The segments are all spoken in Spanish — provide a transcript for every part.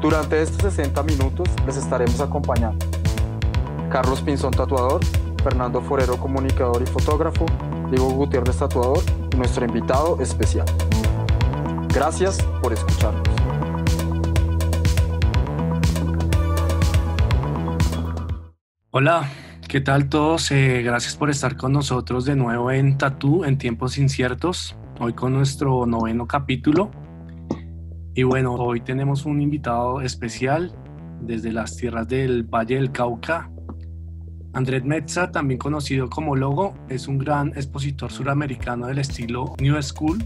Durante estos 60 minutos les estaremos acompañando Carlos Pinzón Tatuador, Fernando Forero Comunicador y Fotógrafo, Diego Gutiérrez Tatuador nuestro invitado especial. Gracias por escucharnos. Hola, ¿qué tal todos? Eh, gracias por estar con nosotros de nuevo en Tatú en tiempos inciertos, hoy con nuestro noveno capítulo. Y bueno, hoy tenemos un invitado especial desde las tierras del Valle del Cauca. Andrés Metza, también conocido como Logo, es un gran expositor suramericano del estilo New School,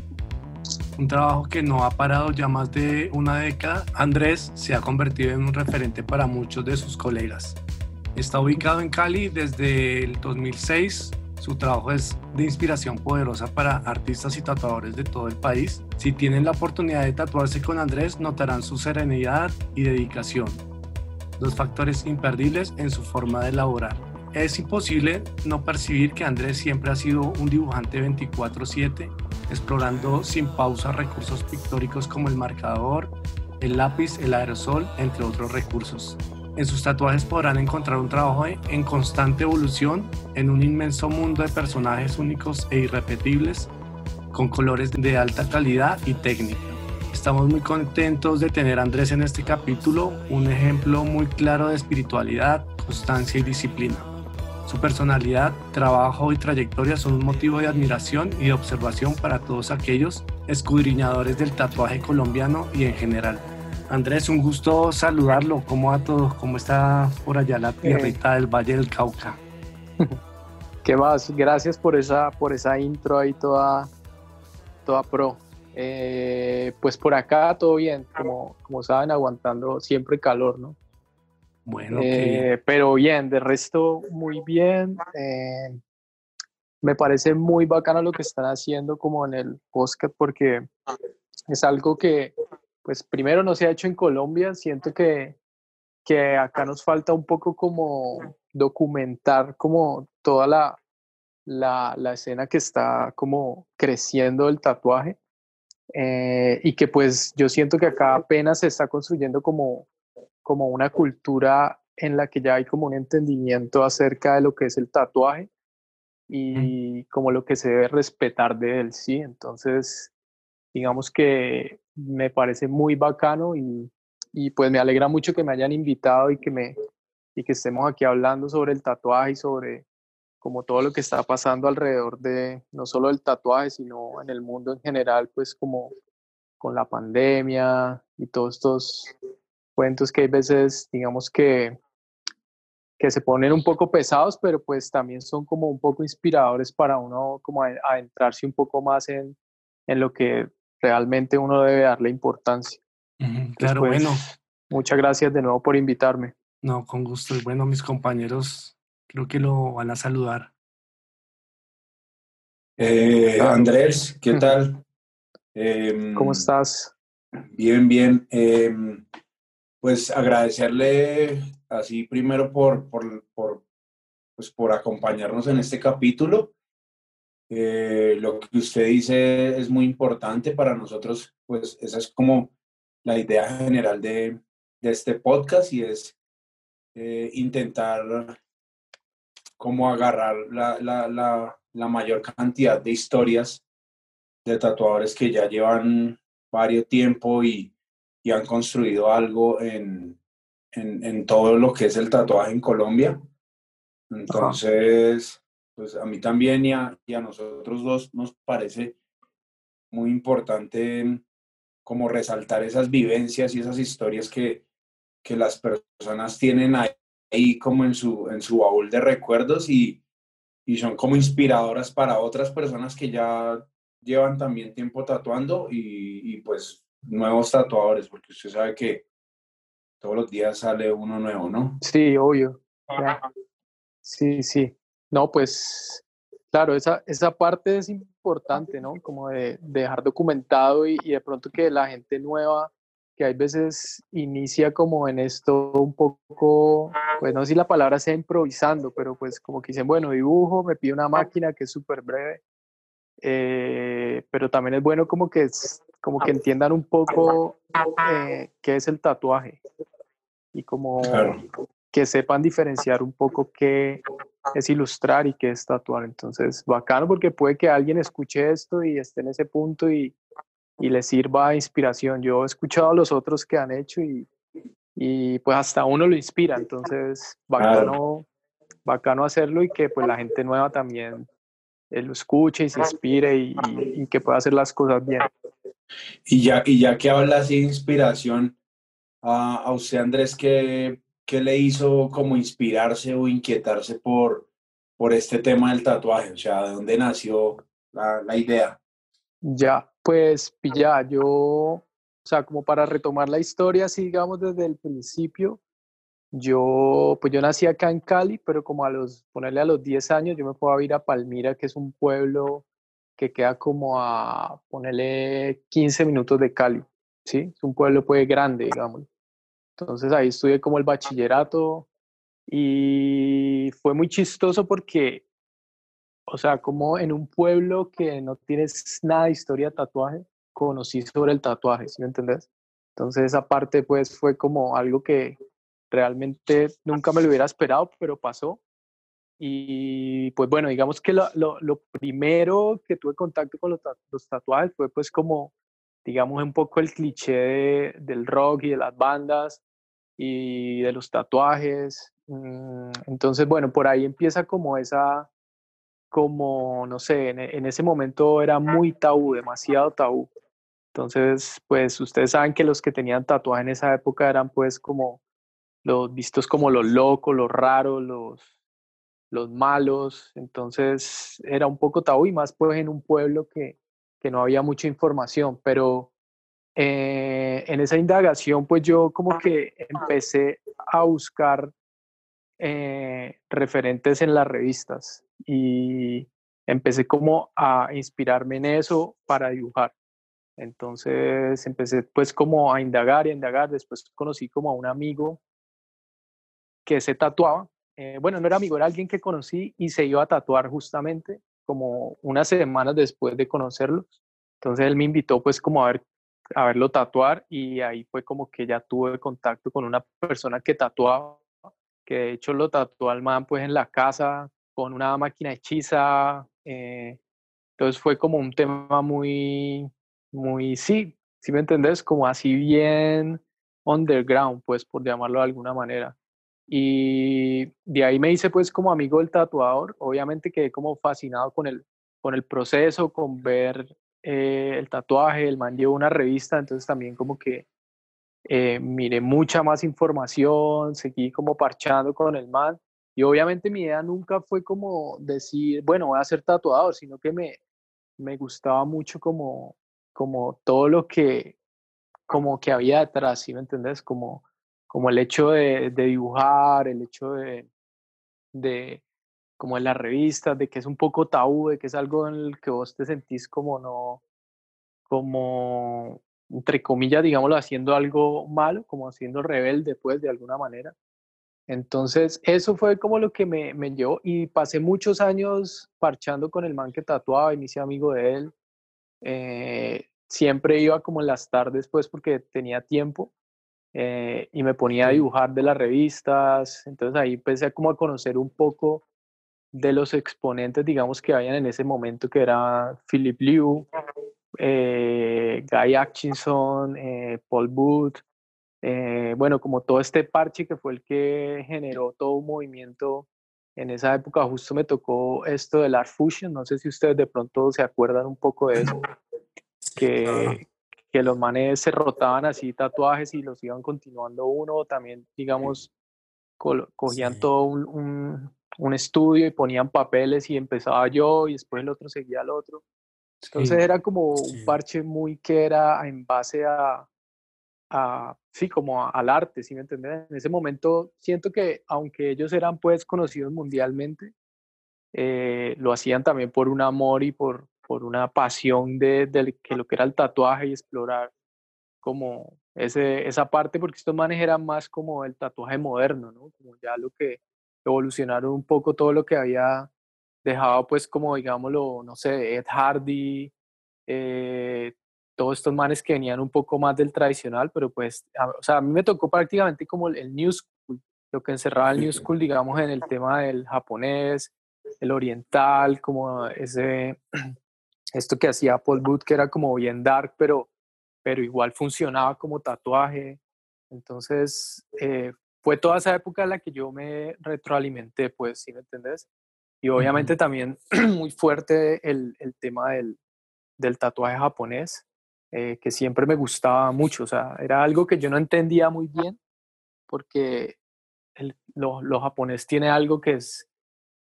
un trabajo que no ha parado ya más de una década. Andrés se ha convertido en un referente para muchos de sus colegas. Está ubicado en Cali desde el 2006. Su trabajo es de inspiración poderosa para artistas y tatuadores de todo el país. Si tienen la oportunidad de tatuarse con Andrés, notarán su serenidad y dedicación, dos factores imperdibles en su forma de elaborar. Es imposible no percibir que Andrés siempre ha sido un dibujante 24/7, explorando sin pausa recursos pictóricos como el marcador, el lápiz, el aerosol, entre otros recursos. En sus tatuajes podrán encontrar un trabajo en constante evolución en un inmenso mundo de personajes únicos e irrepetibles con colores de alta calidad y técnica. Estamos muy contentos de tener a Andrés en este capítulo, un ejemplo muy claro de espiritualidad, constancia y disciplina. Su personalidad, trabajo y trayectoria son un motivo de admiración y de observación para todos aquellos escudriñadores del tatuaje colombiano y en general. Andrés, un gusto saludarlo. ¿Cómo a todos? ¿Cómo está por allá la tierrita del Valle del Cauca? ¿Qué más? Gracias por esa, por esa intro ahí toda, toda pro. Eh, pues por acá todo bien, como, como saben, aguantando siempre calor, ¿no? Bueno, eh, pero bien, de resto muy bien. Eh, me parece muy bacano lo que están haciendo como en el podcast porque es algo que pues primero no se ha hecho en Colombia, siento que, que acá nos falta un poco como documentar como toda la, la, la escena que está como creciendo el tatuaje eh, y que pues yo siento que acá apenas se está construyendo como, como una cultura en la que ya hay como un entendimiento acerca de lo que es el tatuaje y como lo que se debe respetar de él, ¿sí? Entonces, digamos que me parece muy bacano y, y, pues me alegra mucho que me hayan invitado y que, me, y que estemos aquí hablando sobre el tatuaje y sobre como todo lo que está pasando alrededor de no solo el tatuaje, sino en el mundo en general, pues como con la pandemia y todos estos cuentos que hay veces, digamos que, que se ponen un poco pesados, pero pues también son como un poco inspiradores para uno como adentrarse un poco más en, en lo que realmente uno debe darle importancia. claro, bueno. Muchas gracias de nuevo por invitarme. No, con gusto. Y bueno, mis compañeros creo que lo van a saludar. Eh, Andrés, ¿qué tal? ¿Cómo em, estás? Bien, bien. Em, pues agradecerle así primero por, por, por, pues por acompañarnos en este capítulo eh, lo que usted dice es muy importante para nosotros, pues esa es como la idea general de, de este podcast y es eh, intentar como agarrar la, la, la, la, mayor cantidad de historias de tatuadores que ya llevan varios tiempo y, y han construido algo en, en, en, todo lo que es el tatuaje en Colombia. Entonces, pues a mí también y a, y a nosotros dos nos parece muy importante como resaltar esas vivencias y esas historias que, que las personas tienen ahí, como en su, en su baúl de recuerdos y, y son como inspiradoras para otras personas que ya llevan también tiempo tatuando y, y, pues nuevos tatuadores, porque usted sabe que todos los días sale uno nuevo, ¿no? Sí, obvio. Sí, sí. No, pues claro, esa, esa parte es importante, ¿no? Como de, dejar documentado y, y, de pronto que la gente nueva, que hay veces inicia como en esto un poco, pues no sé si la palabra sea improvisando, pero pues como que dicen, bueno, dibujo, me pide una máquina que es súper breve, eh, pero también es bueno como que, como que entiendan un poco eh, qué es el tatuaje y como que sepan diferenciar un poco qué es ilustrar y qué es tatuar. Entonces, bacano porque puede que alguien escuche esto y esté en ese punto y, y le sirva de inspiración. Yo he escuchado a los otros que han hecho y, y pues hasta uno lo inspira. Entonces, bacano, bacano hacerlo y que pues la gente nueva también eh, lo escuche y se inspire y, y, que pueda hacer las cosas bien. Y ya, y ya que hablas de inspiración, a, a usted Andrés, ¿qué, ¿qué le hizo como inspirarse o inquietarse por, por este tema del tatuaje? O sea, ¿de dónde nació la, la idea? Ya, pues ya, yo, o sea, como para retomar la historia, sigamos desde el principio, yo, pues yo nací acá en Cali, pero como a los, ponerle a los 10 años, yo me a ir a Palmira, que es un pueblo que queda como a, ponerle 15 minutos de Cali, ¿sí? Es un pueblo pues grande, digamos. Entonces ahí estudié como el bachillerato y fue muy chistoso porque, o sea, como en un pueblo que no tienes nada de historia de tatuaje, conocí sobre el tatuaje, ¿sí me entendés? Entonces esa parte pues fue como algo que realmente nunca me lo hubiera esperado, pero pasó. Y pues bueno, digamos que lo, lo, lo primero que tuve contacto con los, los, tatuajes fue pues como, digamos, un poco el cliché de, del rock y de las bandas, y de los tatuajes. Mm, entonces, bueno, por ahí empieza como esa, como, no sé, en, ese momento era muy tabú, demasiado tabú. Entonces, pues ustedes saben que los que tenían tatuaje en esa época eran pues como los vistos como los locos, los raros, los, los malos. Entonces era un poco tabú y más pues en un pueblo que, que no había mucha información, pero eh, en esa indagación, pues yo como que empecé a buscar eh, referentes en las revistas y empecé como a inspirarme en eso para dibujar. Entonces empecé pues como a indagar y indagar. Después conocí como a un amigo que se tatuaba. Eh, bueno, no era amigo, era alguien que conocí y se iba a tatuar justamente como unas semanas después de conocerlos. Entonces él me invitó pues como a ver a verlo tatuar y ahí fue como que ya tuve contacto con una persona que tatuaba, que de hecho lo tatuó al man pues en la casa con una máquina hechiza. Eh, entonces fue como un tema muy, muy, sí, si me entendés, como así bien underground, pues por llamarlo de alguna manera. Y de ahí me hice pues como amigo del tatuador, obviamente quedé como fascinado con el, con el proceso, con ver eh, el tatuaje, el man llevó una revista, entonces también como que eh, miré mucha más información, seguí como parchando con el man. Y obviamente mi idea nunca fue como decir, bueno, voy a ser tatuador, sino que me, me gustaba mucho como, como todo lo que, como que había detrás, ¿sí me entendés? Como, como el hecho de, dibujar, el hecho de, como en las revistas, de que es un poco tabú, de que es algo en el que vos te sentís como no, como, entre comillas, digámoslo, haciendo algo malo, como haciendo rebelde, pues, de alguna manera. Entonces, eso fue como lo que me, me llevó y pasé muchos años parchando con el man que tatuaba y me hice amigo de él. Eh, siempre iba como en las tardes, pues, porque tenía tiempo eh, y me ponía a dibujar de las revistas. Entonces ahí empecé como a conocer un poco de los exponentes, digamos, que habían en ese momento, que era Philip Liu, eh, Guy Atchison, eh, Paul Booth, eh, bueno, como todo este parche que fue el que generó todo un movimiento en esa época, justo me tocó esto del Art Fusion, no sé si ustedes de pronto se acuerdan un poco de eso, que, que los manes se rotaban así tatuajes y los iban continuando uno, también, digamos, cogían todo un un estudio y ponían papeles y empezaba yo y después el otro seguía al otro. Entonces era como un parche muy que era en base a, a, sí, como al arte, ¿sí me entiendes? En ese momento siento que aunque ellos eran pues conocidos mundialmente, eh, lo hacían también por un amor y por, por una pasión de, de, que lo que era el tatuaje y explorar como ese, esa parte, porque estos manes eran más como el tatuaje moderno, ¿no? Como ya lo que evolucionaron un poco todo lo que había dejado pues como digámoslo, no sé, Ed Hardy, eh, todos estos manes que venían un poco más del tradicional, pero pues, o sea, a mí me tocó prácticamente como el, New School, lo que encerraba el New School, digamos, en el tema del japonés, el oriental, como ese, esto que hacía Paul Booth, que era como bien dark, pero, pero igual funcionaba como tatuaje. Entonces, eh, fue toda esa época en la que yo me retroalimenté, pues, ¿sí me entendés? Y obviamente también muy fuerte el, el tema del, del tatuaje japonés, eh, que siempre me gustaba mucho. O sea, era algo que yo no entendía muy bien, porque el, lo, lo, japonés tiene algo que es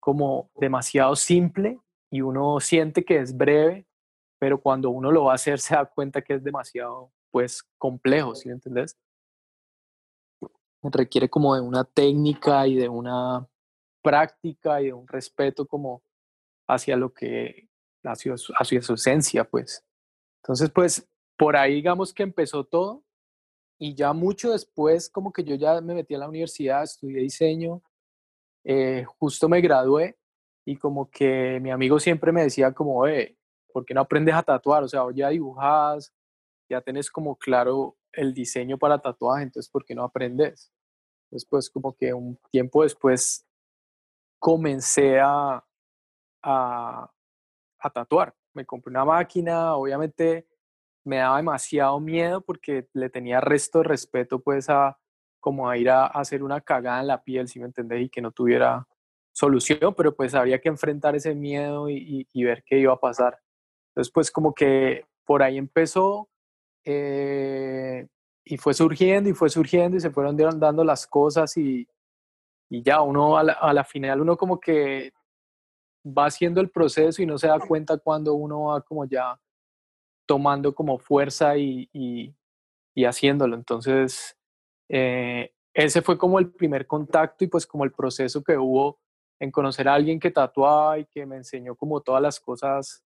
como demasiado simple y uno siente que es breve, pero cuando uno lo va a hacer se da cuenta que es demasiado, pues, complejo, ¿sí me entendés? Requiere como de una técnica y de una práctica y de un respeto como hacia lo que, hacia hacia su esencia, pues. Entonces, pues, por ahí digamos que empezó todo y ya mucho después como que yo ya me metí a la universidad, estudié diseño, eh, justo me gradué y como que mi amigo siempre me decía como, eh, ¿por qué no aprendes a tatuar? O sea, ya dibujas, ya tenés como claro el diseño para tatuaje, entonces ¿por qué no aprendes? Después como que un tiempo después comencé a, a, a tatuar. Me compré una máquina, obviamente me daba demasiado miedo porque le tenía resto de respeto pues a como a ir a, hacer una cagada en la piel, si me entendés, y que no tuviera solución, pero pues había que enfrentar ese miedo y, y, ver qué iba a pasar. Entonces pues como que por ahí empezó eh, y fue surgiendo y fue surgiendo y se fueron dando las cosas y, y ya uno a la, a la final uno como que va haciendo el proceso y no se da cuenta cuando uno va como ya tomando como fuerza y, y, haciéndolo. Entonces, eh, ese fue como el primer contacto y pues como el proceso que hubo en conocer a alguien que tatuaba y que me enseñó como todas las cosas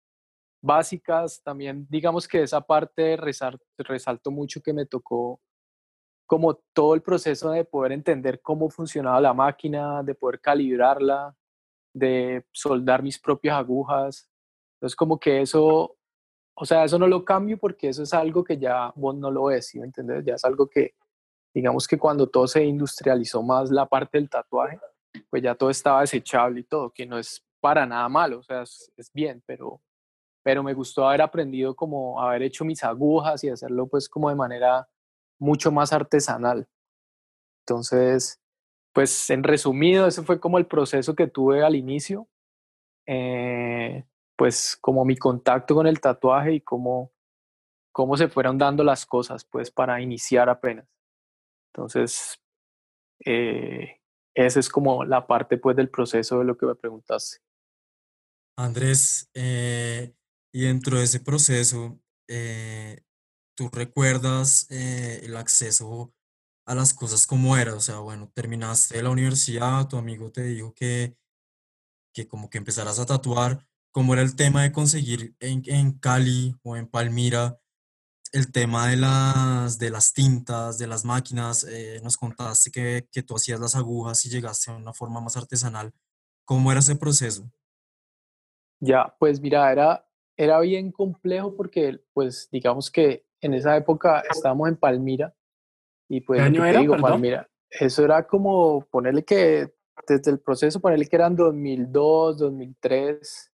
básicas. También digamos que esa parte resalto mucho que me tocó como todo el proceso de poder entender cómo funcionaba la máquina, de poder calibrarla, de soldar mis propias agujas. Entonces como que eso o sea, eso no lo cambio porque eso es algo que ya vos no lo ves, ¿sí me entiendes? Ya es algo que, digamos que cuando todo se industrializó más la parte del tatuaje, pues ya todo estaba desechable y todo, que no es para nada malo, o sea, es bien, pero, pero me gustó haber aprendido como haber hecho mis agujas y hacerlo pues como de manera mucho más artesanal. Entonces, pues en resumido, ese fue como el proceso que tuve al inicio. Eh, pues como mi contacto con el tatuaje y cómo, cómo se fueron dando las cosas pues para iniciar apenas. Entonces, eh, esa es como la parte pues del proceso de lo que me preguntaste. Andrés, eh, y dentro de ese proceso, eh, ¿tú recuerdas el acceso a las cosas como era? O sea, bueno, terminaste la universidad, tu amigo te dijo que, que como que empezaras a tatuar, cómo era el tema de conseguir en, en, Cali o en Palmira el tema de las, de las tintas, de las máquinas. Eh, nos contaste que, que, tú hacías las agujas y llegaste a una forma más artesanal. ¿Cómo era ese proceso? Ya, pues mira, era, era bien complejo porque, pues, digamos que en esa época estábamos en Palmira y pues, ¿Qué año era, digo, Palmira, eso era como ponerle que desde el proceso, ponerle que eran 2002, 2003,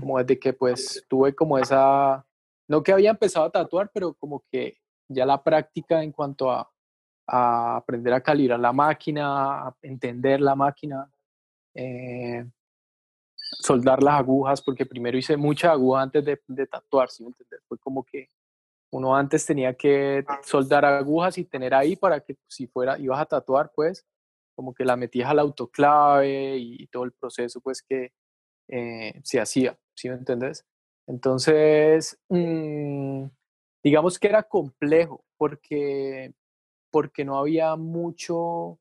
como desde que pues tuve como esa, no que había empezado a tatuar, pero como que ya la práctica en cuanto a, a aprender a calibrar la máquina, a entender la máquina, eh, soldar las agujas, porque primero hice mucha aguja antes de, de tatuar, ¿sí me entiendes? Fue como que uno antes tenía que soldar agujas y tener ahí para que si fuera, ibas a tatuar, pues, como que la metías al autoclave y, y todo el proceso, pues, que, eh, se hacía, ¿sí me entendés? Entonces, mmm, digamos que era complejo porque porque no había mucho,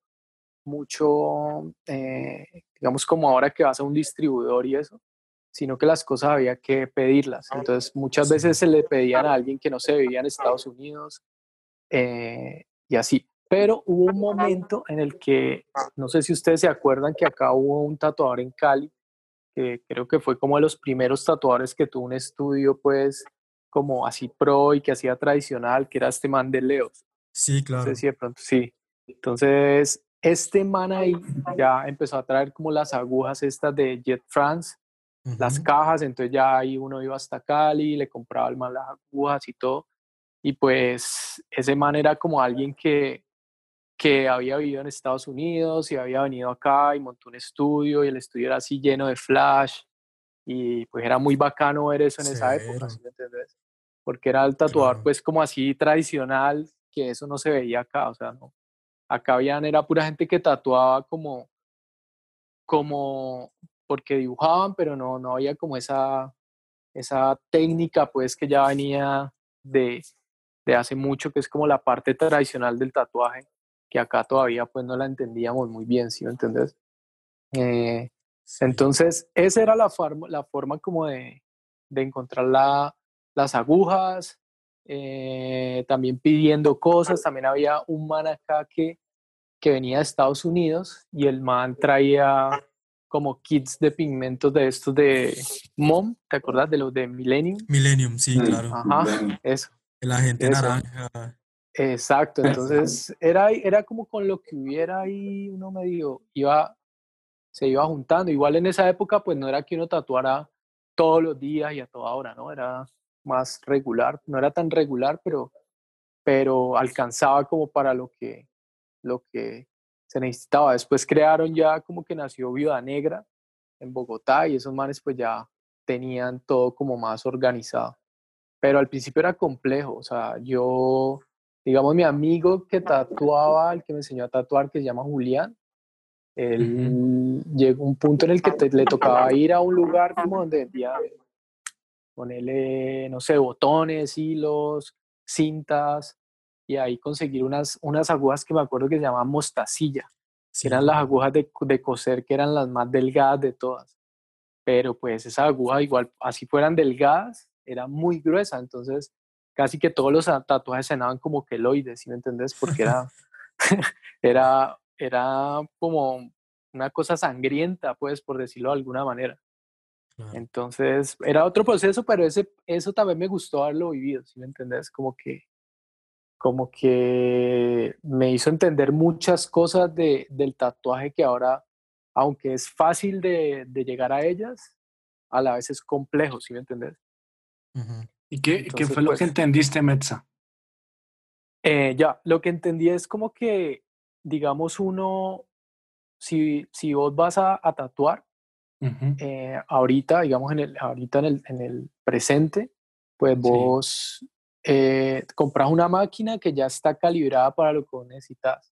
mucho, eh, digamos como ahora que vas a un distribuidor y eso, sino que las cosas había que pedirlas. Entonces muchas veces se le pedían a alguien que no se vivía en Estados Unidos eh, y así. Pero hubo un momento en el que, no sé si ustedes se acuerdan que acá hubo un tatuador en Cali, que creo que fue como de los primeros tatuadores que tuvo un estudio, pues, como así pro y que hacía tradicional, que era este man de Leos. Sí, claro. No sé si de pronto sí. Entonces, este man ahí ya empezó a traer como las agujas estas de Jet France, las cajas, entonces ya ahí uno iba hasta Cali, le compraba el man las agujas y todo. Y pues ese man era como alguien que, que había vivido en Estados Unidos y había venido acá y montó un estudio y el estudio era así lleno de flash y pues era muy bacano ver eso en esa época. ¿sí me? Porque era el tatuador Claro. pues como así tradicional, que eso no se veía acá, o sea, no. Acá habían, era pura gente que tatuaba como, como, porque dibujaban, pero no, no había como esa, esa técnica pues que ya venía de, de hace mucho, que es como la parte tradicional del tatuaje, que acá todavía pues no la entendíamos muy bien, ¿sí entendés? Eh, entonces, esa era la, forma la forma como de, de encontrar la- las agujas, eh, también pidiendo cosas. También había un man acá que, que venía de Estados Unidos y el man traía como kits de pigmentos de estos de MOM, ¿te acuerdas de los de Millennium? Millennium, sí, claro. Ajá, eso. El agente Eso. naranja. Exacto, entonces era, era como con lo que hubiera ahí, uno medio iba, se iba juntando. Igual en esa época, pues no era que uno tatuara todos los días y a toda hora, ¿no? Era más regular, no era tan regular, pero, pero alcanzaba como para lo que, lo que se necesitaba. Después crearon ya como que nació Viuda Negra en Bogotá y esos manes pues ya tenían todo como más organizado. Pero al principio era complejo, o sea, yo, digamos, mi amigo que tatuaba, el que me enseñó a tatuar, que se llama Julián, él llegó a un punto en el que te- le tocaba ir a un lugar como donde vendía, ponerle, no sé, botones, hilos, cintas, y ahí conseguir unas, unas agujas que me acuerdo que se llamaban mostacilla, Sí. que eran las agujas de, de coser, que eran las más delgadas de todas. Pero pues esa aguja, igual, así fueran delgadas, era muy gruesa, entonces casi que todos los tatuajes sonaban como queloides, ¿sí me entendés? Porque era, era, era como una cosa sangrienta, pues, por decirlo de alguna manera. Entonces, era otro proceso, pero ese, eso también me gustó haberlo vivido, ¿sí me entendés? Como que, como que me hizo entender muchas cosas de, del tatuaje que ahora, aunque es fácil de, de llegar a ellas, a la vez es complejo, ¿sí me entendés? ¿Y qué, qué fue lo pues- que entendiste, Metza? Eh, ya, lo que entendí es como que, digamos, uno, si, si vos vas a, a tatuar, eh, ahorita, digamos, en el, ahorita en el, en el presente, pues vos eh, compras una máquina que ya está calibrada para lo que vos necesitas,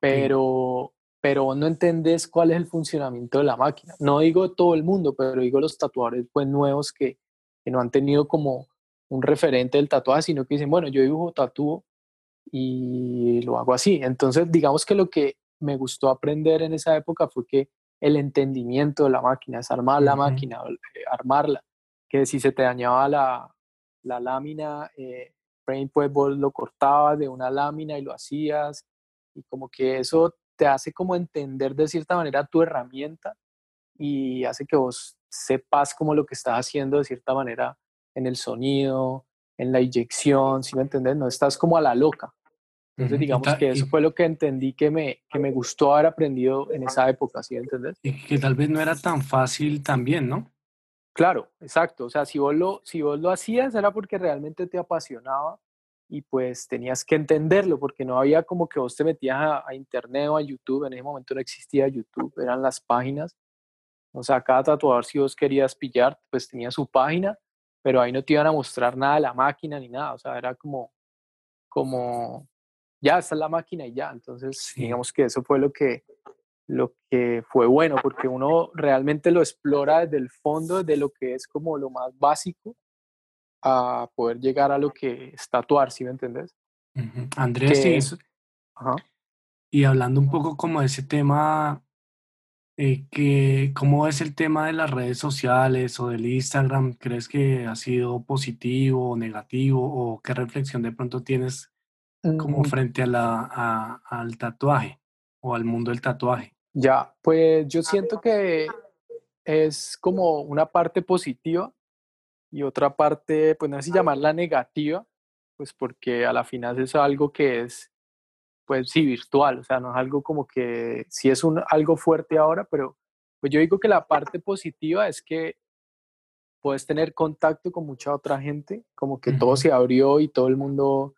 pero, pero vos no entendés cuál es el funcionamiento de la máquina. No digo todo el mundo, pero digo los tatuadores pues nuevos que, que no han tenido como un referente del tatuaje, sino que dicen, bueno, yo dibujo, tatúo y lo hago así. Entonces, digamos que lo que me gustó aprender en esa época fue que el entendimiento de la máquina, es armar la máquina, eh, armarla, que si se te dañaba la, la lámina, eh, pues vos lo cortabas de una lámina y lo hacías, y como que eso te hace como entender de cierta manera tu herramienta y hace que vos sepas como lo que estás haciendo de cierta manera en el sonido, en la inyección, ¿sí me entendés? No estás como a la loca. Entonces, digamos que eso y- fue lo que entendí que me, que me gustó haber aprendido en esa época, ¿sí me entendés? Y que tal vez no era tan fácil también, ¿no? Claro, exacto. O sea, si vos lo, si vos lo hacías era porque realmente te apasionaba y pues tenías que entenderlo, porque no había como que vos te metías a, a internet o a YouTube, en ese momento no existía YouTube, eran las páginas. O sea, cada tatuador si vos querías pillar, pues tenía su página, pero ahí no te iban a mostrar nada de la máquina ni nada. O sea, era como, como, ya, esta es la máquina y ya. Entonces, Sí. digamos que eso fue lo que, lo que fue bueno, porque uno realmente lo explora desde el fondo, desde lo que es como lo más básico, a poder llegar a lo que es tatuar, ¿sí me entendés? Ujú. Andrés, Que y, es- Ajá. Y hablando un poco como de ese tema, eh, que, ¿cómo es el tema de las redes sociales o del Instagram? ¿Crees que ha sido positivo o negativo? ¿O qué reflexión de pronto tienes como Mm, frente a la, a- al tatuaje o al mundo del tatuaje? Ya, pues yo siento que es como una parte positiva y otra parte, pues no sé si llamarla negativa, pues porque a la final es algo que es, pues sí, virtual, o sea, no es algo como que, sí es un, algo fuerte ahora, pero pues yo digo que la parte positiva es que puedes tener contacto con mucha otra gente, como que todo se abrió y todo el mundo,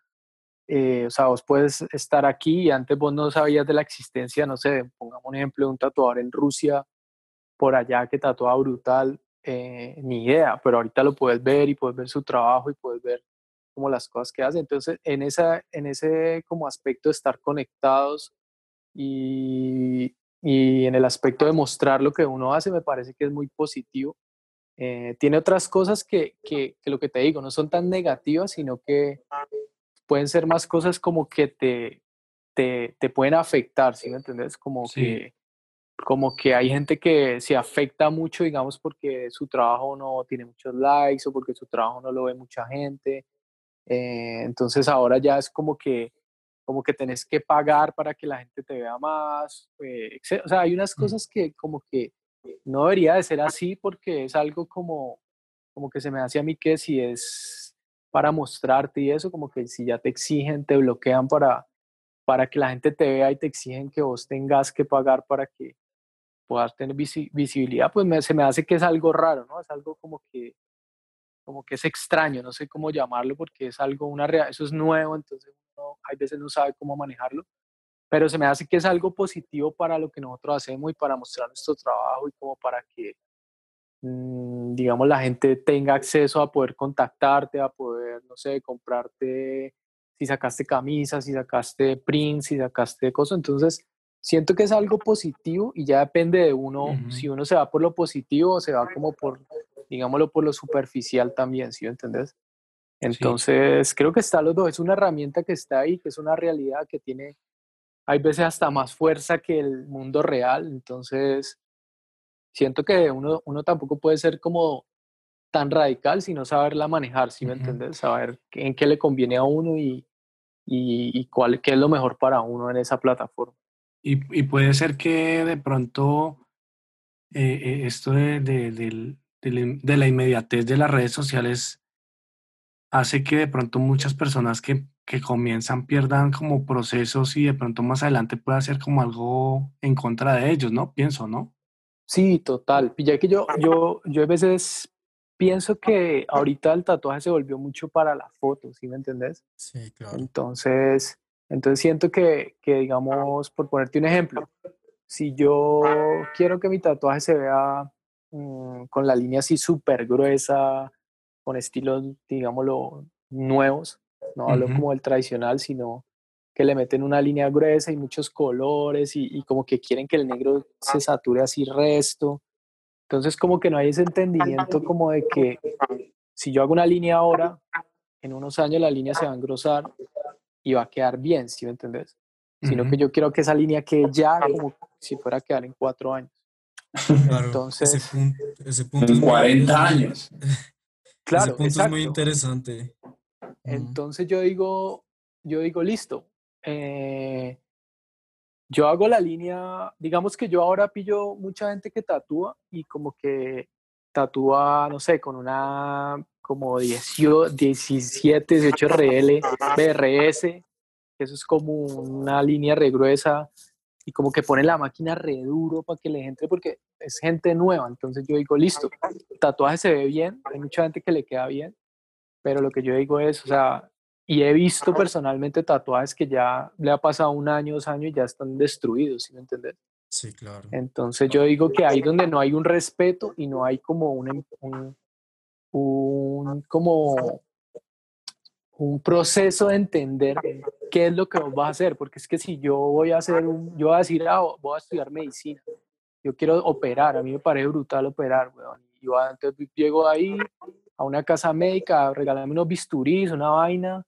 eh, o sea, vos puedes estar aquí y antes vos no sabías de la existencia, no sé, pongamos un ejemplo de un tatuador en Rusia, por allá que tatúa brutal, eh, ni idea, pero ahorita lo puedes ver y puedes ver su trabajo y puedes ver como las cosas que hace. Entonces, en, esa, en ese como aspecto de estar conectados y, y en el aspecto de mostrar lo que uno hace, me parece que es muy positivo. Eh, tiene otras cosas que, que, que lo que te digo, no son tan negativas, sino que pueden ser más cosas como que te, te, te pueden afectar, ¿sí me entiendes? Como Sí. que como que hay gente que se afecta mucho, digamos, porque su trabajo no tiene muchos likes o porque su trabajo no lo ve mucha gente. Eh, entonces ahora ya es como que, como que tenés que pagar para que la gente te vea más. eh, o sea, hay unas Mm. cosas que como que no debería de ser así porque es algo como, como que se me hace a mí que si es para mostrarte y eso, como que si ya te exigen, te bloquean para, para que la gente te vea y te exigen que vos tengas que pagar para que puedas tener visi- visibilidad, pues me- se me hace que es algo raro, ¿no? Es algo como que, como que es extraño, no sé cómo llamarlo porque es algo, una eso es nuevo, entonces uno hay veces no sabe cómo manejarlo, pero se me hace que es algo positivo para lo que nosotros hacemos y para mostrar nuestro trabajo y como para que, mm, digamos, la gente tenga acceso a poder contactarte, a poder, no sé, comprarte, si sacaste camisas, si sacaste prints, si sacaste cosas, entonces siento que es algo positivo y ya depende de uno, si uno se va por lo positivo o se va como por, digámoslo, por lo superficial también, ¿sí entendés? Entonces, creo que está los dos, es una herramienta que está ahí, que es una realidad que tiene, hay veces hasta más fuerza que el mundo real, entonces siento que uno, uno tampoco puede ser como tan radical, sino saberla manejar, ¿sí me Ujú. entiendes? Saber en qué le conviene a uno y, y, y cuál, qué es lo mejor para uno en esa plataforma. Y, y puede ser que de pronto eh, eh, esto de, de- del- de la inmediatez de las redes sociales hace que de pronto muchas personas que, que comienzan pierdan como procesos y de pronto más adelante pueda ser como algo en contra de ellos, ¿no? Pienso, ¿no? Sí, total. Ya que yo, yo, yo a veces pienso que ahorita el tatuaje se volvió mucho para la foto, ¿sí me entendés? Sí, claro. Entonces, entonces siento que, que, digamos, por ponerte un ejemplo, si yo quiero que mi tatuaje se vea mm, con la línea así súper gruesa, con estilos, digámoslo, nuevos, no hablo como el tradicional, sino que le meten una línea gruesa y muchos colores y, y como que quieren que el negro se sature así resto. Entonces como que no hay ese entendimiento como de que si yo hago una línea ahora, en unos años la línea se va a engrosar y va a quedar bien, ¿sí me entendés? Sino que yo quiero que esa línea quede ya como si fuera a quedar en cuatro años. Claro, Entonces, ese punto, ese punto En muy, 40 es muy- años. claro, ese punto es muy interesante. Entonces yo digo, yo digo, listo. eh, yo hago la línea, digamos que yo ahora pillo mucha gente que tatúa y como que tatúa, no sé, con una como 18, 17, 18 RL, BRS, que eso es como una línea re gruesa y como que pone la máquina re duro para que le entre porque es gente nueva. Entonces yo digo, listo, el tatuaje se ve bien, hay mucha gente que le queda bien, pero lo que yo digo es, o sea, y he visto personalmente tatuajes que ya le ha pasado un año, dos años y ya están destruidos, ¿sí me entiendes? Sí, claro. Entonces yo digo que ahí donde no hay un respeto y no hay como un, em- un, un- como un proceso de entender qué es lo que vos vas a hacer, porque es que si yo voy a hacer un, yo voy a decir, ah, voy a estudiar medicina, yo quiero operar, a mí me parece brutal operar, weón. Yo, entonces llego ahí a una casa médica, regalarme unos bisturís, una vaina,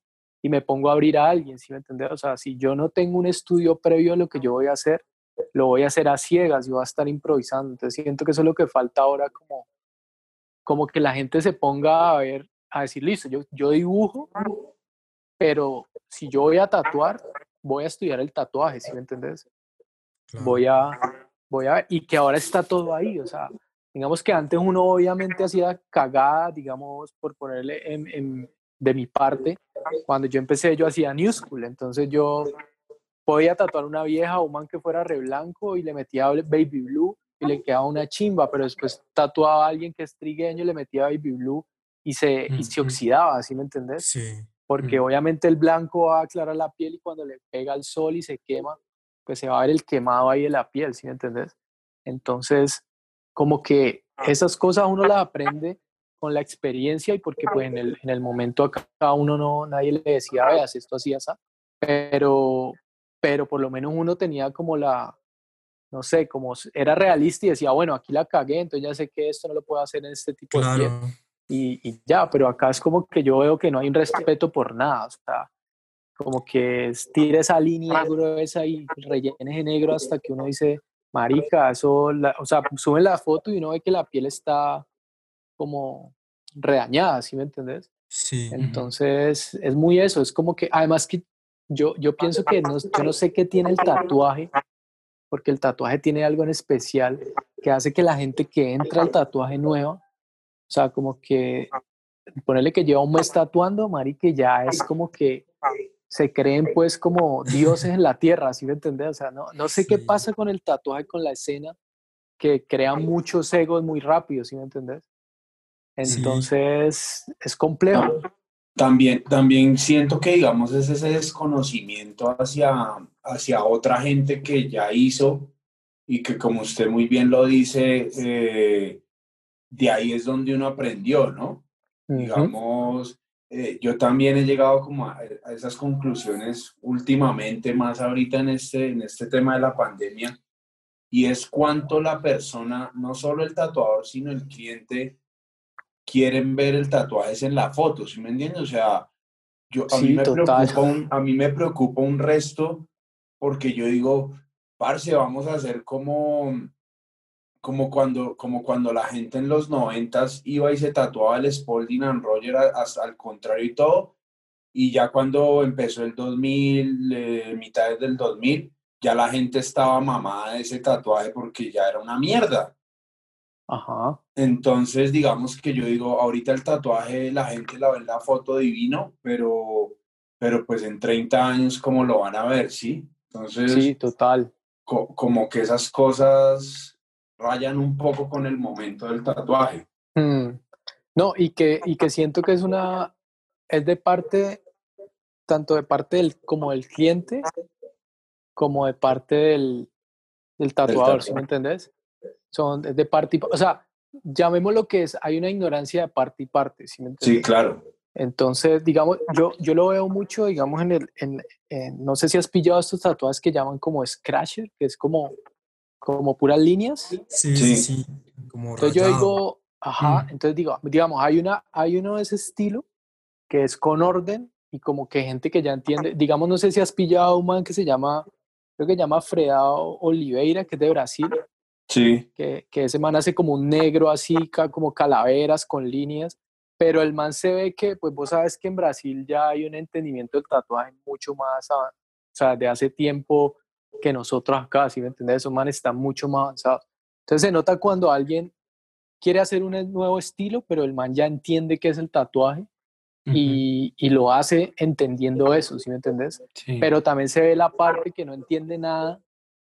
y me pongo a abrir a alguien, ¿sí me entiendes? O sea, si yo no tengo un estudio previo a lo que yo voy a hacer, lo voy a hacer a ciegas y voy a estar improvisando. Entonces siento que eso es lo que falta ahora, como, como que la gente se ponga a ver, a decir, listo, yo, yo dibujo, pero si yo voy a tatuar, voy a estudiar el tatuaje, ¿sí me entendés? Voy a, voy a ver, y que ahora está todo ahí, o sea, digamos que antes uno obviamente hacía cagada, digamos, por ponerle en, de mi parte, cuando yo empecé yo hacía New School, entonces yo podía tatuar una vieja o un man que fuera re blanco y le metía baby blue y le quedaba una chimba, pero después tatuaba a alguien que es trigueño y le metía baby blue y se, y se oxidaba, ¿sí me entendés? Sí. Porque obviamente el blanco va a aclarar la piel y cuando le pega el sol y se quema, pues se va a ver el quemado ahí de la piel, ¿sí me entendés? Entonces, como que esas cosas uno las aprende con la experiencia y porque pues en el, en el momento acá uno no, nadie le decía, veas, esto así, así, pero, pero por lo menos uno tenía como la, no sé, como era realista y decía, bueno, aquí la cagué, entonces ya sé que esto no lo puedo hacer en este tipo de piel. Y, y, ya, pero acá es como que yo veo que no hay un respeto por nada, o sea, como que tira esa línea gruesa y rellenes de negro hasta que uno dice, marica, eso, o sea, suben la foto y uno ve que la piel está como redañada, ¿sí me entendés? Sí. Entonces, es muy eso, es como que, además que yo, yo pienso que no, yo no sé qué tiene el tatuaje, porque el tatuaje tiene algo en especial que hace que la gente que entra al tatuaje nuevo, o sea, como que ponerle que lleva un mes tatuando, marica, ya es como que se creen pues como dioses en la tierra, ¿sí me entiendes? O sea, no, no sé qué pasa con el tatuaje, con la escena, que crea muchos egos muy rápido, ¿sí me entiendes? Entonces, es complejo. También, también siento que, digamos, es ese desconocimiento hacia, hacia otra gente que ya hizo y que, como usted muy bien lo dice, eh, de ahí es donde uno aprendió, ¿no? Digamos, eh, yo también he llegado como a, a, esas conclusiones últimamente, más ahorita en este, en este tema de la pandemia, y es cuánto la persona, no solo el tatuador, sino el cliente, quieren ver el tatuaje en la foto, ¿sí me entiendes? O sea, yo, a, mí me preocupa un, a mí me preocupa un resto porque yo digo, parce, vamos a hacer como, como, cuando, como cuando la gente en los noventas iba y se tatuaba el Spalding and Roger hasta al contrario y todo, y ya cuando empezó el 2000, eh, mitades del 2000, ya la gente estaba mamada de ese tatuaje porque ya era una mierda. Ajá. Entonces, digamos que yo digo, ahorita el tatuaje la gente la ve en la foto divino, pero, pero pues en 30 años, ¿cómo lo van a ver? Sí. Entonces, sí, total. como que esas cosas rayan un poco con el momento del tatuaje. Mm. No, y que, y que siento que es una, es de parte, tanto de parte del, como del cliente, como de parte del, del tatuador, ¿sí me entendés? Son de parte y o sea, llamémoslo que es, hay una ignorancia de parte y parte, ¿sí me Sí, claro. Entonces, digamos, yo, yo lo veo mucho, digamos, en el, en, no sé si has pillado estos tatuajes que llaman como scratcher, que es como, como puras líneas. Sí, sí, sí. Como entonces yo digo, ajá, mm. entonces digo, digamos, hay, una, hay uno de ese estilo que es con orden y como que gente que ya entiende, digamos, no sé si has pillado un man que se llama, creo que se llama Fredao Oliveira, que es de Brasil. Sí. Que, que ese man hace como un negro así, como calaveras con líneas, pero el man se ve que, pues vos sabes que en Brasil ya hay un entendimiento del tatuaje mucho más, o sea, de hace tiempo que nosotros acá, ¿sí me entiendes? Esos manes están mucho más avanzados. Entonces se nota cuando alguien quiere hacer un nuevo estilo, pero el man ya entiende qué es el tatuaje y, y, lo hace entendiendo eso, ¿sí me entiendes? Pero también se ve la parte que no entiende nada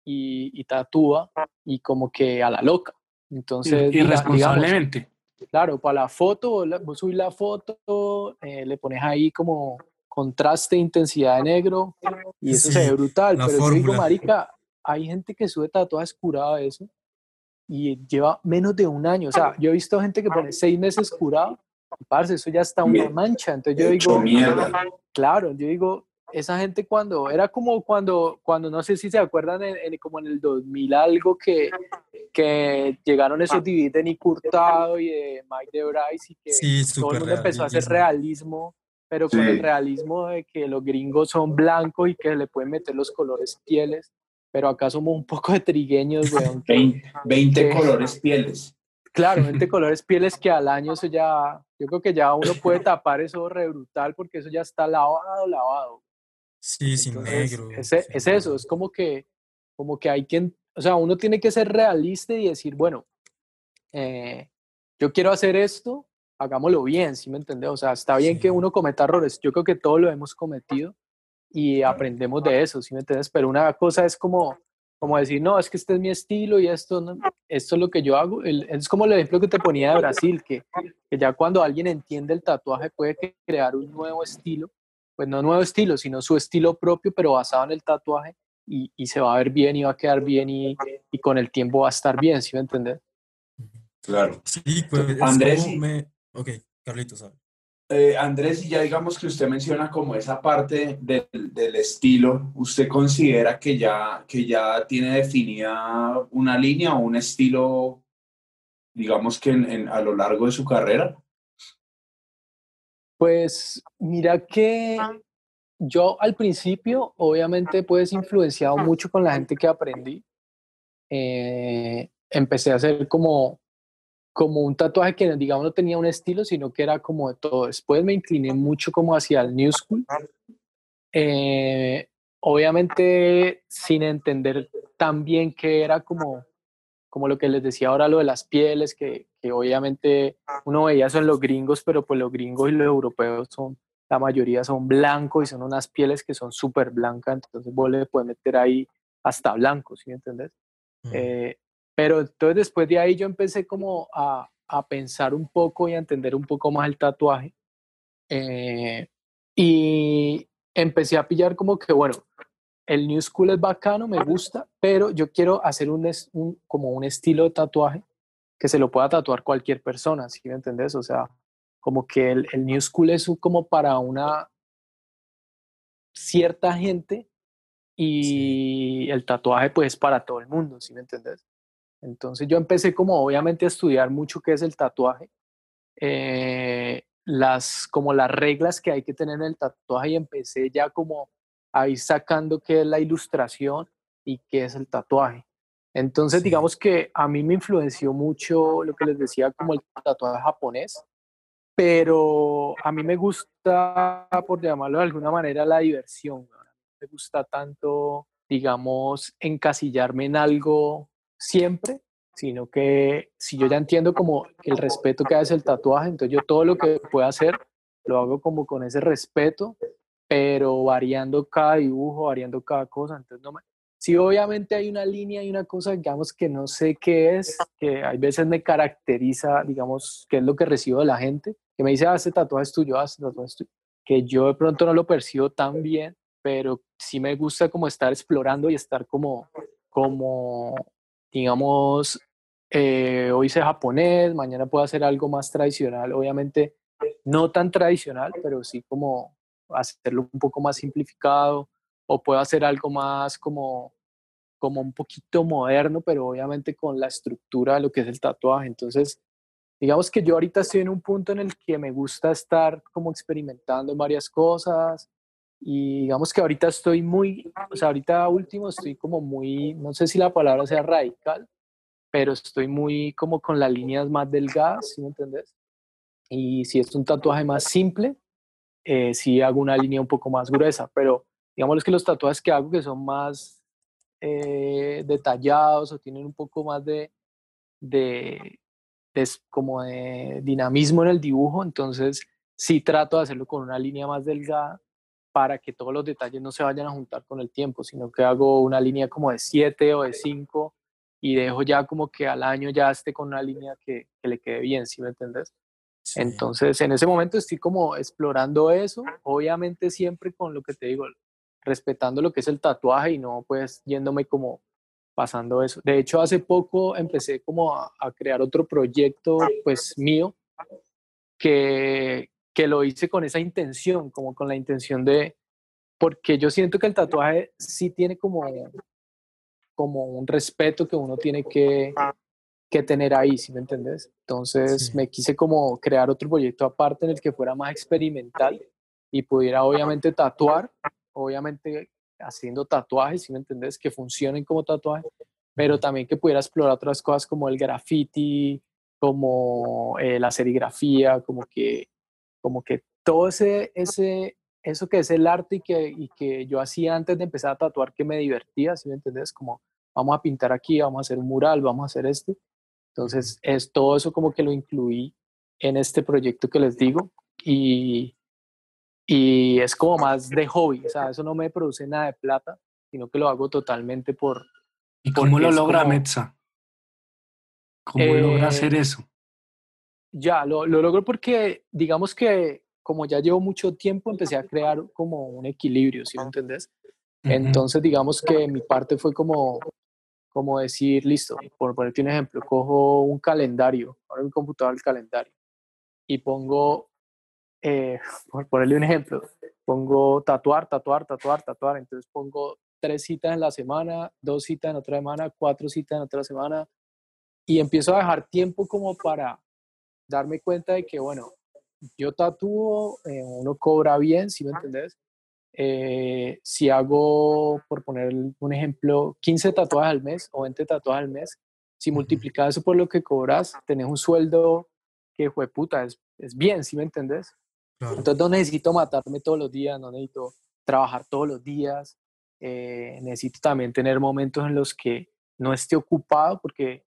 y, tatúa y como que a la loca. Entonces, irresponsablemente. claro, para la foto, vos subís la foto, eh, le pones ahí como contraste, intensidad de negro y eso se ve brutal. Pero yo digo, marica, hay gente que sube tatuajes curado eso y lleva menos de un año. O sea, yo he visto gente que pone seis meses curado y parce, eso ya está una mancha. Entonces yo digo, claro, yo digo, esa gente cuando, era como cuando, cuando no sé si se acuerdan, en, como en el 2000 algo que, que llegaron esos DVD de Nick Hurtado y de Mike de Bryce y que todo el mundo empezó a hacer realismo, pero con el realismo de que los gringos son blancos y que le pueden meter los colores pieles, pero acá somos un poco de trigueños, weón. 20, colores pieles. Claro, 20 colores pieles que al año eso ya, yo creo que ya uno puede tapar eso re brutal porque eso ya está lavado, lavado. Sí, sin negro. Es, es eso, es como que, como que hay que, o sea, uno tiene que ser realista y decir, bueno, eh, yo quiero hacer esto, hagámoslo bien, ¿sí me entiendes? O sea, está bien que uno cometa errores, yo creo que todos lo hemos cometido y aprendemos de eso, ¿sí me entiendes? Pero una cosa es como, como decir, no, es que este es mi estilo y esto, no, esto es lo que yo hago. es como el ejemplo que te ponía de Brasil, que, que ya cuando alguien entiende el tatuaje puede crear un nuevo estilo, pues no nuevo estilo, sino su estilo propio, pero basado en el tatuaje y, y se va a ver bien y va a quedar bien y, y con el tiempo va a estar bien, ¿sí me entiendes? Claro. Sí, pues Andrés. Me... Ok, Carlitos, eh, Andrés, y ya digamos que usted menciona como esa parte del, del, estilo, ¿usted considera que ya, que ya tiene definida una línea o un estilo, digamos que en, a lo largo de su carrera? Pues mira que yo al principio, obviamente, pues influenciado mucho con la gente que aprendí. Eh, empecé a hacer como como un tatuaje que, digamos, no tenía un estilo, sino que era como de todo. Después me incliné mucho como hacia el New School. Eh, obviamente sin entender tan bien que era como, como lo que les decía ahora, lo de las pieles, que, que obviamente uno veía eso en los gringos, pero pues los gringos y los europeos son, la mayoría son blancos y son unas pieles que son súper blancas, entonces vos le puedes meter ahí hasta blanco, ¿sí me entendés? Eh, pero entonces después de ahí yo empecé como a, a pensar un poco y a entender un poco más el tatuaje. Eh, y empecé a pillar como que, bueno, el New School es bacano, me gusta, pero yo quiero hacer un, un, como un estilo de tatuaje que se lo pueda tatuar cualquier persona, ¿sí me entendés? O sea, como que el, el New School es como para una cierta gente y el tatuaje pues para todo el mundo, ¿sí me entendés? Entonces yo empecé como obviamente a estudiar mucho qué es el tatuaje, eh, las, como las reglas que hay que tener en el tatuaje y empecé ya como a ir sacando qué es la ilustración y qué es el tatuaje. Entonces digamos que a mí me influenció mucho lo que les decía como el tatuaje japonés, pero a mí me gusta, por llamarlo de alguna manera, la diversión. Me gusta tanto, digamos, encasillarme en algo siempre, sino que si yo ya entiendo como el respeto que hace el tatuaje, entonces yo todo lo que pueda hacer lo hago como con ese respeto, pero variando cada dibujo, variando cada cosa, entonces no me... Sí, obviamente hay una línea y una cosa, digamos, que no sé qué es, que hay veces me caracteriza, digamos, qué es lo que recibo de la gente, que me dice, ah, este tatuaje es tuyo, ah, este tatuaje es tuyo, que yo de pronto no lo percibo tan bien, pero sí me gusta como estar explorando y estar como, como digamos, eh, hoy sé japonés, mañana puedo hacer algo más tradicional, obviamente no tan tradicional, pero sí como hacerlo un poco más simplificado, o puedo hacer algo más como, como un poquito moderno, pero obviamente con la estructura de lo que es el tatuaje. Entonces, digamos que yo ahorita estoy en un punto en el que me gusta estar como experimentando en varias cosas, y digamos que ahorita estoy muy, o sea, ahorita último estoy como muy, no sé si la palabra sea radical, pero estoy muy como con las líneas más delgadas, ¿sí me entendés? Y si es un tatuaje más simple, eh, sí hago una línea un poco más gruesa, pero digamos que los tatuajes que hago que son más eh, detallados o tienen un poco más de, de, de, como de dinamismo en el dibujo, entonces sí trato de hacerlo con una línea más delgada para que todos los detalles no se vayan a juntar con el tiempo, sino que hago una línea como de 7 o de 5 y dejo ya como que al año ya esté con una línea que, que le quede bien, ¿sí me entiendes? Entonces, en ese momento estoy como explorando eso, obviamente siempre con lo que te digo, respetando lo que es el tatuaje y no pues yéndome como pasando eso. De hecho, hace poco empecé como a, a crear otro proyecto pues mío que, que lo hice con esa intención, como con la intención de, porque yo siento que el tatuaje sí tiene como, como un respeto que uno tiene que, que tener ahí, ¿sí me entendés? Entonces me quise como crear otro proyecto aparte en el que fuera más experimental y pudiera obviamente tatuar, obviamente haciendo tatuajes, si me entendés, que funcionen como tatuajes, pero también que pudiera explorar otras cosas como el graffiti, como eh, la serigrafía, como que, como que todo ese, ese, eso que es el arte y que, y que yo hacía antes de empezar a tatuar que me divertía, si me entendés, como vamos a pintar aquí, vamos a hacer un mural, vamos a hacer esto. Entonces, es todo eso como que lo incluí en este proyecto que les digo y, y es como más de hobby, o sea, eso no me produce nada de plata, sino que lo hago totalmente por... ¿Y cómo lo logra Metza? ¿Cómo logra hacer eh, eso? Ya, lo, lo logro porque digamos que como ya llevo mucho tiempo, empecé a crear como un equilibrio, ¿sí me entendés? Entonces, digamos que mi parte fue como, como decir, listo, por ponerte un ejemplo, cojo un calendario, ahora mi computador el calendario, y pongo, eh, por ponerle un ejemplo, pongo tatuar, tatuar, tatuar, tatuar, entonces pongo tres citas en la semana, dos citas en otra semana, cuatro citas en otra semana, y empiezo a dejar tiempo como para darme cuenta de que, bueno, yo tatúo, eh, uno cobra bien, si me entendés? Eh, si hago, por poner un ejemplo, 15 tatuajes al mes o 20 tatuajes al mes, si multiplicas eso por lo que cobras, tenés un sueldo que, fue puta, es, es bien, si me entendés? Entonces no necesito matarme todos los días, no necesito trabajar todos los días, eh, necesito también tener momentos en los que no esté ocupado, porque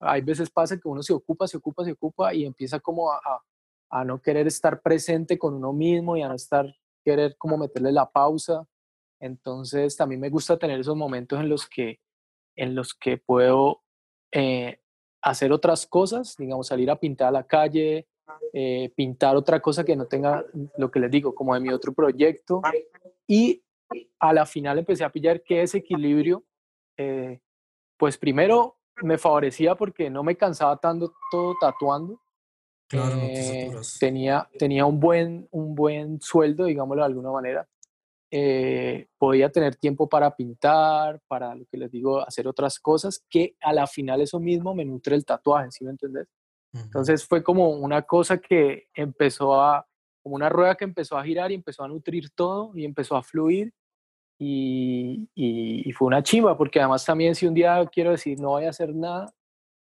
hay veces pasa que uno se ocupa, se ocupa, se ocupa y empieza como a, a no querer estar presente con uno mismo y a no estar, querer como meterle la pausa. Entonces también me gusta tener esos momentos en los que, en los que puedo eh, hacer otras cosas, digamos, salir a pintar a la calle, eh, pintar otra cosa que no tenga lo que les digo, como de mi otro proyecto. Y a la final empecé a pillar que ese equilibrio, eh, pues primero me favorecía porque no me cansaba tanto todo tatuando Claro, eh, tenía, tenía un, buen, un buen sueldo, digámoslo de alguna manera. Eh, podía tener tiempo para pintar, para lo que les digo, hacer otras cosas, que a la final eso mismo me nutre el tatuaje, ¿sí me entendés? Entonces fue como una cosa que empezó a, como una rueda que empezó a girar y empezó a nutrir todo y empezó a fluir y, y, y fue una chimba, porque además también si un día quiero decir no voy a hacer nada,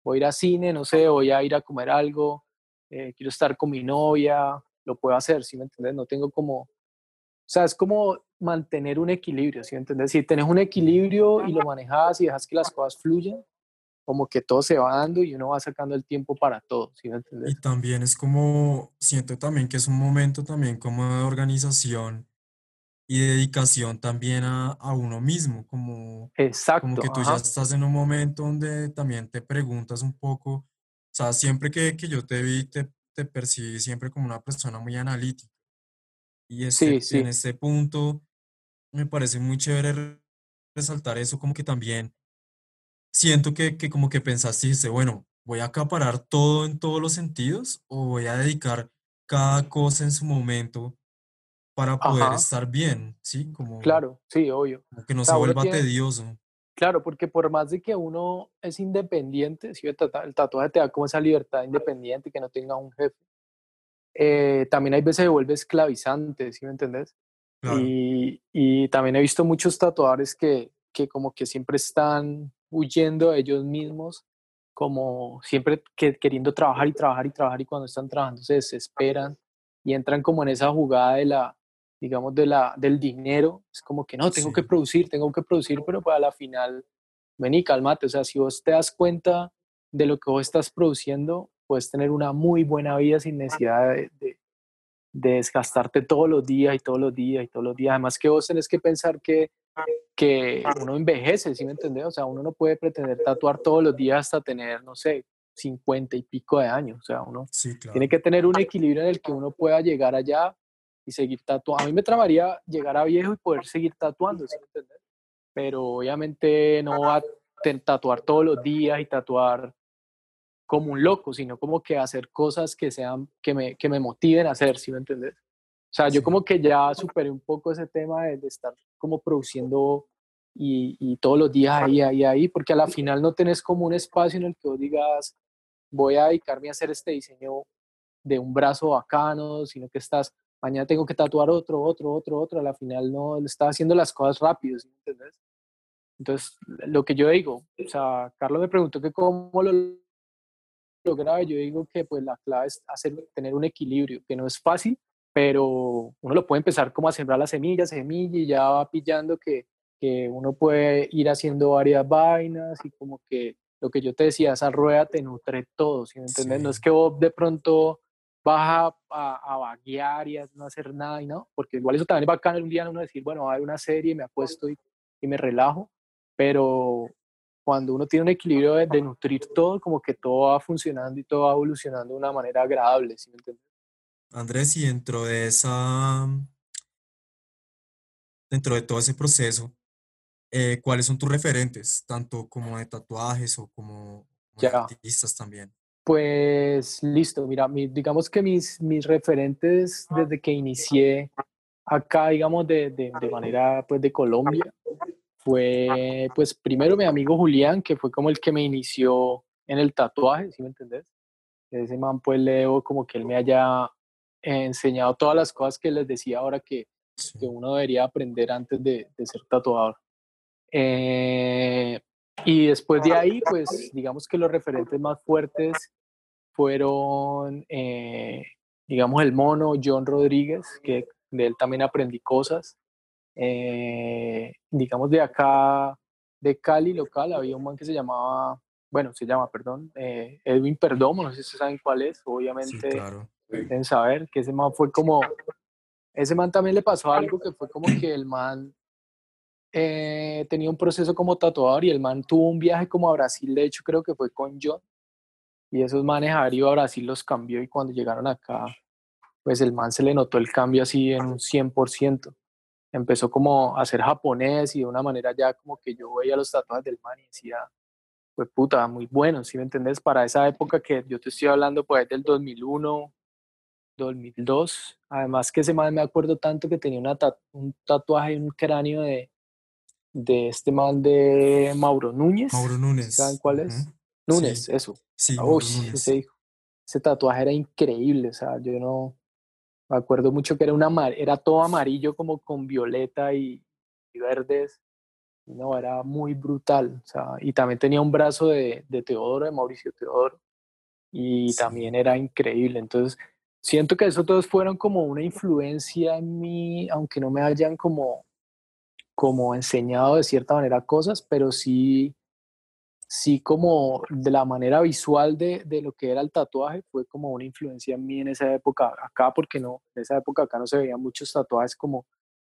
voy a ir a cine, no sé, voy a ir a comer algo, eh, quiero estar con mi novia, lo puedo hacer, ¿sí me entiendes? No tengo como, o sea, es como mantener un equilibrio, ¿sí me entiendes? Si tienes un equilibrio y lo manejas y dejas que las cosas fluyan, como que todo se va dando y uno va sacando el tiempo para todo, ¿sí me entiendes? Y también es como, siento también que es un momento también como de organización y dedicación también a, a uno mismo, como, Exacto, como que tú ya estás en un momento donde también te preguntas un poco o sea, siempre que, que yo te vi, te, te, percibí siempre como una persona muy analítica. Y este, sí, sí. en este punto me parece muy chévere resaltar eso, como que también siento que, que como que pensaste bueno, voy a acaparar todo en todos los sentidos o voy a dedicar cada cosa en su momento para poder Ajá. estar bien, ¿sí? Como, Claro, sí, obvio. como que no O se sea, vuelva tiene, tedioso. Claro, porque por más de que uno es independiente, si el tatuaje te da como esa libertad independiente, que no tenga un jefe, eh, también hay veces se vuelve esclavizante, ¿sí me entendés? Claro, Y, y también he visto muchos tatuadores que, que como que siempre están huyendo de ellos mismos, como siempre que, queriendo trabajar y trabajar y trabajar y cuando están trabajando se desesperan y entran como en esa jugada de la, digamos, de la, del dinero. Es como que no, tengo que sí, producir, tengo que producir, pero para la final, vení, cálmate. O sea, si vos te das cuenta de lo que vos estás produciendo, puedes tener una muy buena vida sin necesidad de, de de desgastarte todos los días y todos los días y todos los días. Además que vos tenés que pensar que, que uno envejece, ¿sí me entendés? O sea, uno no puede pretender tatuar todos los días hasta tener, no sé, 50 y pico de años. O sea, uno sí, tiene claro. que tener un equilibrio en el que uno pueda llegar allá y seguir tatuando. A mí me tramaría llegar a viejo y poder seguir tatuando, ¿sí? Pero obviamente no va a tatuar todos los días y tatuar como un loco, sino como que hacer cosas que sean, que me, que me motiven a hacer, ¿sí me entendés? O sea, yo como que ya superé un poco ese tema de, de estar como produciendo y, y todos los días ahí, ahí, ahí, porque a la final no tenés como un espacio en el que vos digas, voy a dedicarme a hacer este diseño de un brazo bacano, sino que estás mañana tengo que tatuar otro, otro, otro, otro, a la final no, estaba haciendo las cosas rápido, ¿sí me entiendes? Entonces, lo que yo digo, o sea, Carlos me preguntó que cómo lo lograba, yo digo que pues la clave es hacer, tener un equilibrio, que no es fácil, pero uno lo puede empezar como a sembrar las semillas, semilla y ya va pillando que, que uno puede ir haciendo varias vainas y como que lo que yo te decía, esa rueda te nutre todo, ¿sí me entiendes? No es que vos de pronto vas a, a, vaguear y a no hacer nada y no, porque igual eso también es bacano un día uno decir, bueno, va a ver una serie, me apuesto y, y me relajo, pero cuando uno tiene un equilibrio de, de, nutrir todo, como que todo va funcionando y todo va evolucionando de una manera agradable, ¿sí me entiendes? Andrés, y dentro de esa, dentro de todo ese proceso, eh, ¿cuáles son tus referentes, tanto como de tatuajes o como, como artistas también? Pues listo, mira, mi- digamos que mis, mis referentes desde que inicié acá, digamos, de, de, de manera pues de Colombia, fue pues primero mi amigo Julián, que fue como el que me inició en el tatuaje, ¿sí me entendés? Ese man pues le debo como que él me haya enseñado todas las cosas que les decía ahora que, que uno debería aprender antes de, de ser tatuador. Eh, y después de ahí, pues digamos que los referentes más fuertes fueron, eh, digamos, el mono John Rodríguez, que de él también aprendí cosas. Eh, digamos, de acá, de Cali local, había un man que se llamaba, bueno, se llama, perdón, eh, Edwin Perdomo, no sé si ustedes saben cuál es, Sí, obviamente claro. deben saber que ese man fue como, ese man también le pasó algo que fue como que el man eh, tenía un proceso como tatuador y el man tuvo un viaje como a Brasil, de hecho creo que fue con John, y esos manes haber ido a Brasil los cambió y cuando llegaron acá, pues el man se le notó el cambio así en un 100%. Empezó como a ser japonés y de una manera ya como que yo veía los tatuajes del man y decía, pues puta, muy bueno, ¿sí me entendés? Para esa época que yo te estoy hablando, pues del 2001, 2002. Además que ese man me acuerdo tanto que tenía un tatuaje un cráneo de, de este man de Mauro Núñez. Mauro Núñez. ¿Saben cuál es? ujú. Núñez, Sí, eso. sí, uy, Núñez. ese, ese tatuaje era increíble, o sea, yo no me acuerdo mucho que era una era todo amarillo como con violeta y, y verdes. No, era muy brutal, o sea, y también tenía un brazo de, de Teodoro, de Mauricio Teodoro, y Sí. también era increíble. Entonces, siento que esos todos fueron como una influencia en mí, aunque no me hayan como, como enseñado de cierta manera cosas, pero sí, sí como de la manera visual de, de lo que era el tatuaje, fue como una influencia en mí en esa época acá, porque no, en esa época acá no se veían muchos tatuajes como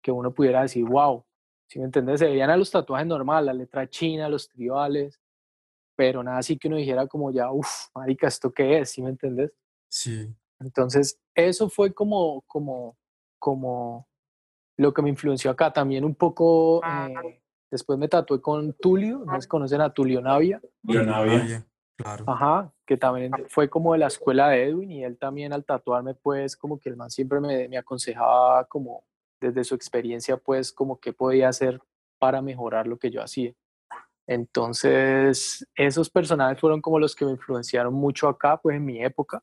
que uno pudiera decir, wow, si me entiendes? Se veían a los tatuajes normal, la letra china, los tribales, pero nada así que uno dijera como ya, uff, marica, ¿esto qué es? ¿Sí me entiendes? Sí, Entonces, eso fue como, como, como lo que me influenció acá. También un poco, eh, después me tatué con Tulio, no sé si conocen a Tulio Navia, Leonavia. Navia, claro. ajá, que también fue como de la escuela de Edwin y él también al tatuarme, pues como que el man siempre me, me aconsejaba como desde su experiencia, pues como qué podía hacer para mejorar lo que yo hacía. Entonces, esos personajes fueron como los que me influenciaron mucho acá, pues en mi época.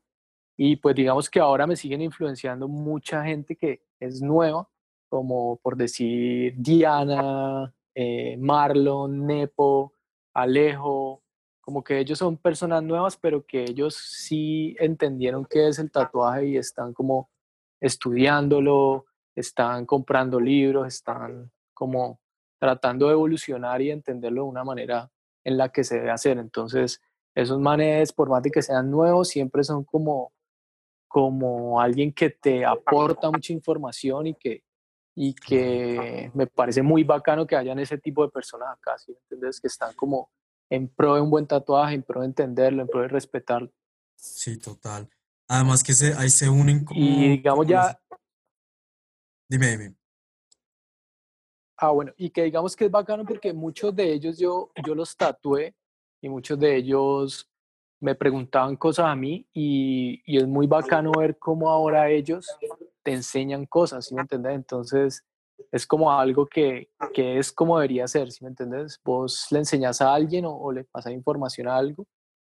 Y pues digamos que ahora me siguen influenciando mucha gente que es nueva, como por decir Diana, eh, Marlon, Nepo, Alejo, como que ellos son personas nuevas, pero que ellos sí entendieron qué es el tatuaje y están como estudiándolo, están comprando libros, están como tratando de evolucionar y entenderlo de una manera en la que se debe hacer. Entonces, esos manes, por más de que sean nuevos, siempre son como, como alguien que te aporta mucha información y que, y que me parece muy bacano que hayan ese tipo de personas acá, ¿sí? ¿Entiendes? Que están como en pro de un buen tatuaje, en pro de entenderlo, en pro de respetarlo. Sí, total. Además que se, ahí se unen como, Y digamos como los- ya, Dime, dime. Ah, bueno, y que digamos que es bacano porque muchos de ellos yo, yo los tatué y muchos de ellos me preguntaban cosas a mí y, y es muy bacano ver cómo ahora ellos te enseñan cosas, ¿sí me entiendes? Entonces es como algo que, que es como debería ser, ¿sí me entiendes? Vos le enseñas a alguien o, o le pasas información a algo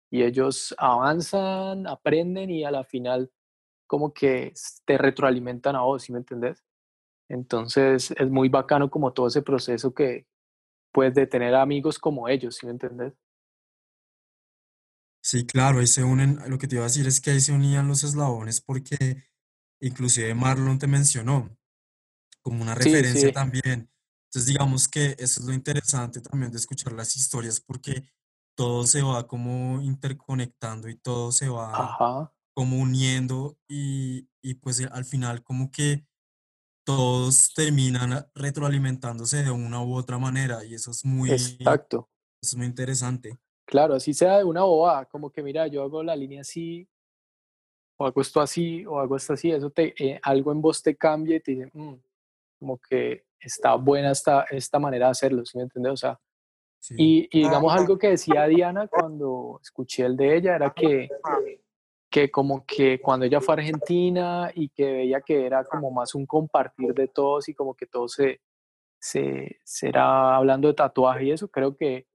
y ellos avanzan, aprenden y a la final como que te retroalimentan a vos, ¿sí me entendés? Entonces es muy bacano como todo ese proceso que, pues, de tener amigos como ellos, ¿sí me entendés? Sí, claro, ahí se unen, lo que te iba a decir es que ahí se unían los eslabones porque inclusive Marlon te mencionó como una Sí, referencia sí, también. Entonces digamos que eso es lo interesante también de escuchar las historias porque todo se va como interconectando y todo se va ajá, como uniendo y, y pues al final como que todos terminan retroalimentándose de una u otra manera y eso es muy, exacto. eso es muy interesante. Claro, así sea de una bobada, como que mira, yo hago la línea así, o hago esto así, o hago esto así, eso te, eh, algo en vos te cambia y te dice, "Mm, como que está buena esta, esta manera de hacerlo, ¿sí me entiendes? O sea, Sí, y, y digamos algo que decía Diana cuando escuché el de ella era que, que como que cuando ella fue a Argentina y que veía que era como más un compartir de todos y como que todos se, se será hablando de tatuaje y eso, creo que,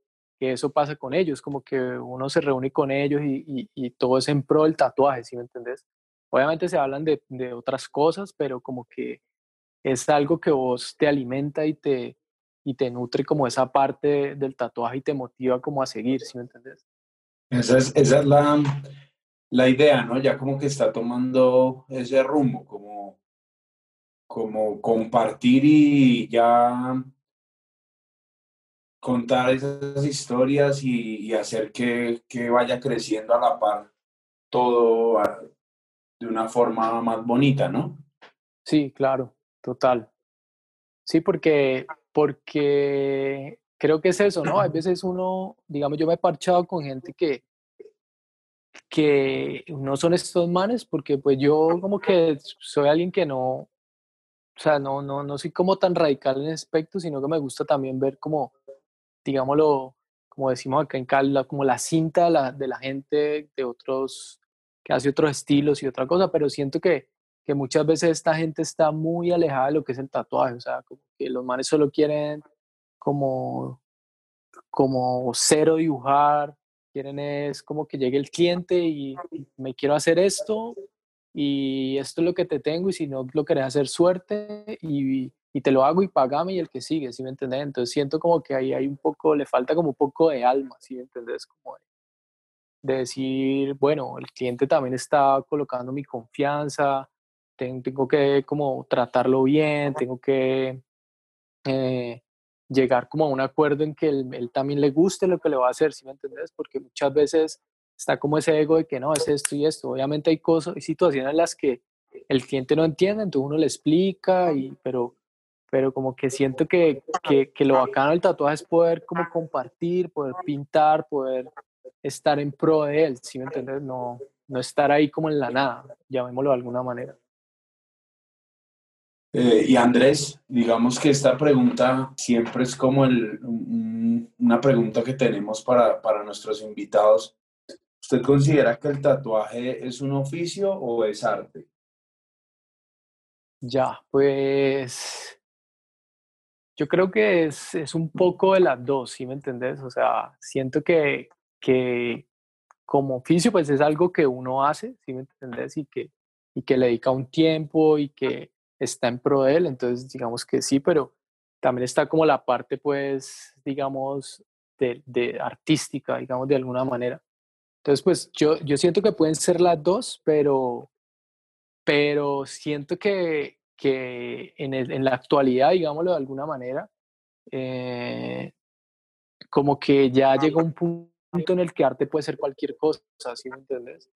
que eso pasa con ellos, como que uno se reúne con ellos y, y, y todo es en pro del tatuaje, ¿sí me entendés? Obviamente se hablan de, de otras cosas, pero como que es algo que vos te alimenta y te, y te nutre como esa parte del tatuaje y te motiva como a seguir, ¿sí me entendés? Esa es, esa es la, la idea, ¿no? Ya como que está tomando ese rumbo, como, como compartir y ya contar esas historias y, hacer que, que vaya creciendo a la par todo de una forma más bonita, ¿no? Sí, claro, total. Sí, porque, porque creo que es eso, ¿no? Hay veces uno, digamos, yo me he parchado con gente que, que no son estos manes, porque pues yo como que soy alguien que no, o sea, no, no, no soy como tan radical en ese aspecto, sino que me gusta también ver como, digámoslo, como decimos acá en Cali, la- como la cinta la, de la gente de otros, que hace otros estilos y otra cosa, pero siento que, que muchas veces esta gente está muy alejada de lo que es el tatuaje, o sea, como que los manes solo quieren como, como cero dibujar, quieren es como que llegue el cliente y me quiero hacer esto y esto es lo que te tengo y si no lo querés hacer suerte y, y te lo hago y pagame y el que sigue, ¿sí me entendés? Entonces siento como que ahí hay un poco, le falta como un poco de alma, ¿sí me entendés? Como de, de decir, bueno, el cliente también está colocando mi confianza, ten- tengo que como tratarlo bien, tengo que eh, llegar como a un acuerdo en que él, él también le guste lo que le va a hacer, ¿sí me entendés? Porque muchas veces está como ese ego de que no, es esto y esto. Obviamente hay cosas, hay situaciones en las que el cliente no entiende, entonces uno le explica, y, pero, pero como que siento que, que, que lo bacano del tatuaje es poder como compartir, poder pintar, poder estar en pro de él, ¿sí me entiendes? No, no estar ahí como en la nada, llamémoslo de alguna manera. Eh, y Andrés, digamos que esta pregunta siempre es como el, un- una pregunta que tenemos para, para nuestros invitados. ¿Usted considera que el tatuaje es un oficio o es arte? Ya, pues yo creo que es, es un poco de las dos, ¿sí me entendés? O sea, siento que, que como oficio pues es algo que uno hace, ¿sí me entendés? Y que, y que le dedica un tiempo y que está en pro de él, entonces digamos que sí, pero también está como la parte pues, digamos, de, de artística, digamos, de alguna manera. Entonces pues yo, yo siento que pueden ser las dos, pero pero siento que, que en, el- en la actualidad, digámoslo de alguna manera, eh, como que ya llega un punto en el que arte puede ser cualquier cosa, ¿sí me entiendes?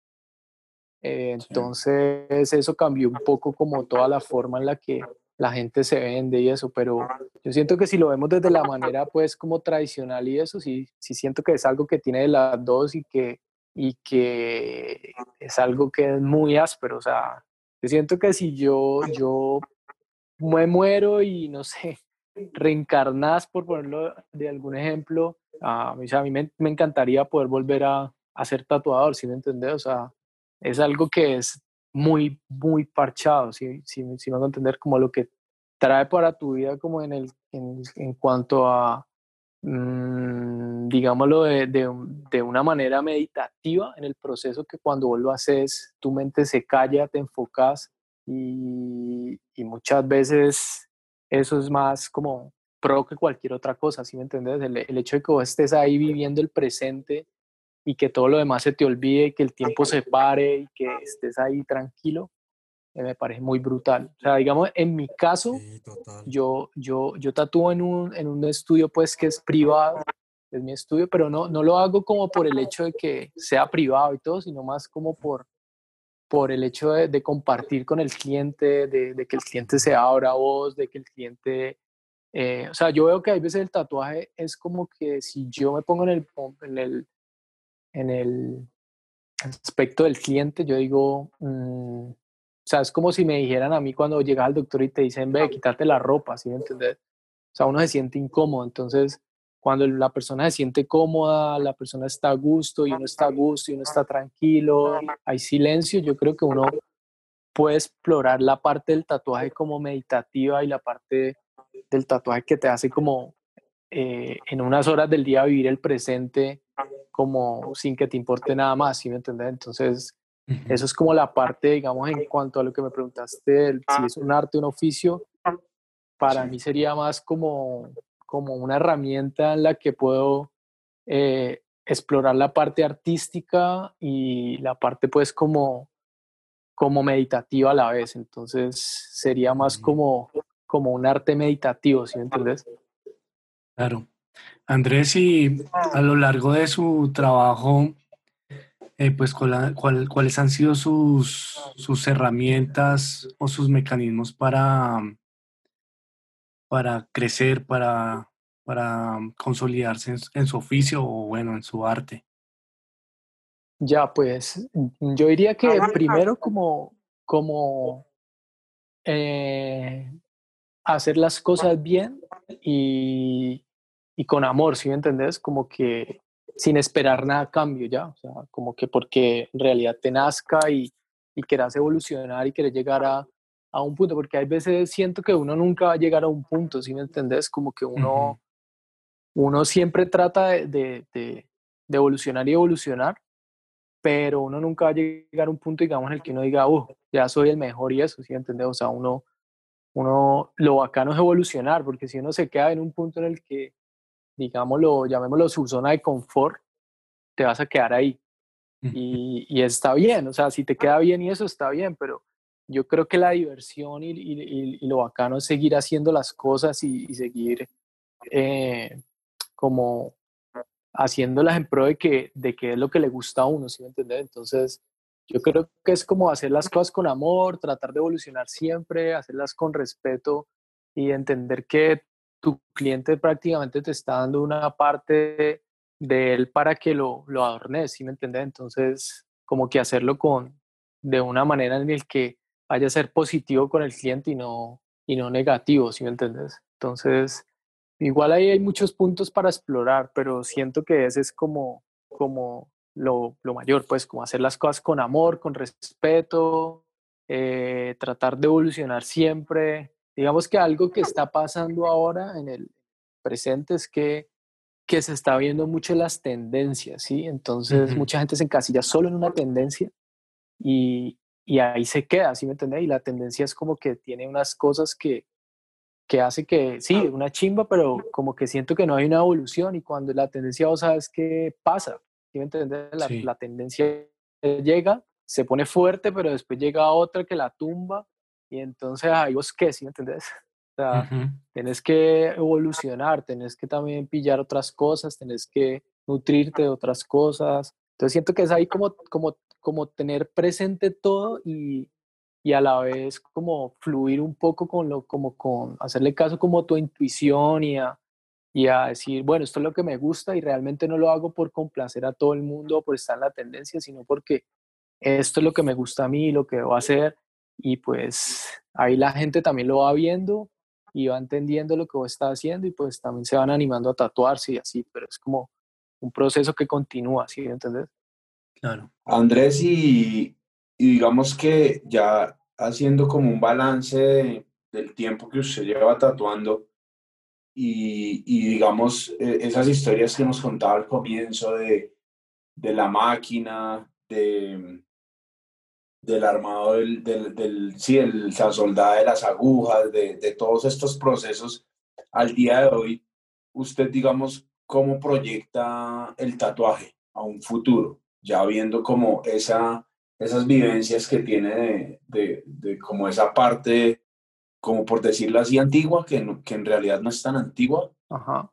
Eh, Sí. entonces eso cambió un poco como toda la forma en la que la gente se vende y eso, pero yo siento que si lo vemos desde la manera pues como tradicional y eso, sí, sí siento que es algo que tiene de las dos y que, y que es algo que es muy áspero, o sea, yo siento que si yo, yo me muero y no sé, reencarnas, por ponerlo de algún ejemplo, a mí, o sea, a mí me, me encantaría poder volver a, a ser tatuador, ¿sí me entendés? O sea, es algo que es muy, muy parchado, ¿sí, sí, sí me hago entender? Como lo que trae para tu vida como en, el, en, en cuanto a, mm, digámoslo, de, de, una manera meditativa en el proceso que cuando vos lo haces, tu mente se calla, te enfocas y, muchas veces eso es más como pro que cualquier otra cosa, ¿sí me entiendes? El, hecho de que estés ahí viviendo el presente y que todo lo demás se te olvide, que el tiempo se pare y que estés ahí tranquilo, me parece muy brutal. O sea, digamos, en mi caso, Sí, yo, yo, yo tatúo en un, en un estudio pues que es privado, es mi estudio, pero no, no lo hago como por el hecho de que sea privado y todo, sino más como por, por el hecho de, de compartir con el cliente, de, de, que el cliente se abra a vos, de que el cliente... Eh, o sea, yo veo que hay veces el tatuaje es como que si yo me pongo en el, en el, en el aspecto del cliente, yo digo, mmm, o sea, es como si me dijeran a mí cuando llegas al doctor y te dicen, ve, quítate la ropa, ¿sí me entiendes? O sea, uno se siente incómodo, entonces cuando la persona se siente cómoda, la persona está a gusto y uno está a gusto y uno está tranquilo, hay silencio, yo creo que uno puede explorar la parte del tatuaje como meditativa y la parte del tatuaje que te hace como eh, en unas horas del día vivir el presente como sin que te importe nada más, ¿sí me entiendes? Entonces, uh -huh. eso es como la parte, digamos, en cuanto a lo que me preguntaste, el, si es un arte, un oficio, para sí. mí sería más como, como una herramienta en la que puedo eh, explorar la parte artística y la parte pues como, como meditativa a la vez. Entonces sería más como, como un arte meditativo, ¿sí me entiendes? Claro. Andrés, y a lo largo de su trabajo, eh, pues cuál, cuál, cuáles han sido sus, sus herramientas o sus mecanismos para, para crecer, para, para consolidarse en, en, su oficio o bueno, en su arte? Ya, pues yo diría que primero como, como eh, hacer las cosas bien y, y con amor, ¿sí me entendés? Como que sin esperar nada a cambio ya, o sea, como que porque en realidad te nazca y, y quieras evolucionar y quieres llegar a, a, un punto, porque hay veces siento que uno nunca va a llegar a un punto, ¿sí me entendés? Como que uno, uh -huh. uno siempre trata de, de, de, de, evolucionar y evolucionar, pero uno nunca va a llegar a un punto, digamos, en el que uno diga, uh, ya soy el mejor y eso, ¿sí me entendés? O sea, uno, uno, lo bacano es evolucionar, porque si uno se queda en un punto en el que digámoslo, llamémoslo su zona de confort, te vas a quedar ahí. Y, y, está bien, o sea, si te queda bien y eso está bien, pero yo creo que la diversión y, y, y lo bacano es seguir haciendo las cosas y, seguir eh, como haciéndolas en pro de que, de que es lo que le gusta a uno, ¿sí me entiendes? Entonces, yo creo que es como hacer las cosas con amor, tratar de evolucionar siempre, hacerlas con respeto y entender que tu cliente prácticamente te está dando una parte de él para que lo, lo adornes, ¿sí me entiendes? Entonces, como que hacerlo con, de una manera en el que vaya a ser positivo con el cliente y no, y no negativo, ¿sí me entiendes? Entonces, igual ahí hay muchos puntos para explorar, pero siento que ese es como, como lo, lo mayor, pues, como hacer las cosas con amor, con respeto, eh, tratar de evolucionar siempre, digamos que algo que está pasando ahora en el presente es que, que se está viendo mucho las tendencias, ¿sí? Entonces uh -huh. mucha gente se encasilla solo en una tendencia y, y ahí se queda, ¿sí me entiendes? Y la tendencia es como que tiene unas cosas que, que hace que, sí, una chimba, pero como que siento que no hay una evolución y cuando la tendencia, vos sabes qué pasa, ¿sí me entiendes? La, sí. la tendencia llega, se pone fuerte, pero después llega otra que la tumba y entonces ahí vos qué, ¿sí me entendés? O sea, uh -huh. tenés que evolucionar, tenés que también pillar otras cosas, tenés que nutrirte de otras cosas. Entonces siento que es ahí como, como, como tener presente todo y, y a la vez como fluir un poco con lo, como con hacerle caso como a tu intuición y a, y a decir, bueno, esto es lo que me gusta y realmente no lo hago por complacer a todo el mundo o por estar en la tendencia, sino porque esto es lo que me gusta a mí, lo que debo hacer y pues ahí la gente también lo va viendo y va entendiendo lo que vos estás haciendo y pues también se van animando a tatuarse y así, pero es como un proceso que continúa, ¿sí? ¿Entendés? Claro. Andrés, y, y digamos que ya haciendo como un balance de, del tiempo que usted lleva tatuando, y, y digamos, eh, esas historias que nos contaba al comienzo de, de la máquina, de, del armado del, del, del sí, el, la soldada de las agujas, de, de todos estos procesos, al día de hoy, usted, digamos, cómo proyecta el tatuaje a un futuro, ya viendo como esa, esas vivencias que tiene de, de, de como esa parte como por decirlo así, antigua, que, que en realidad no es tan antigua. Ajá.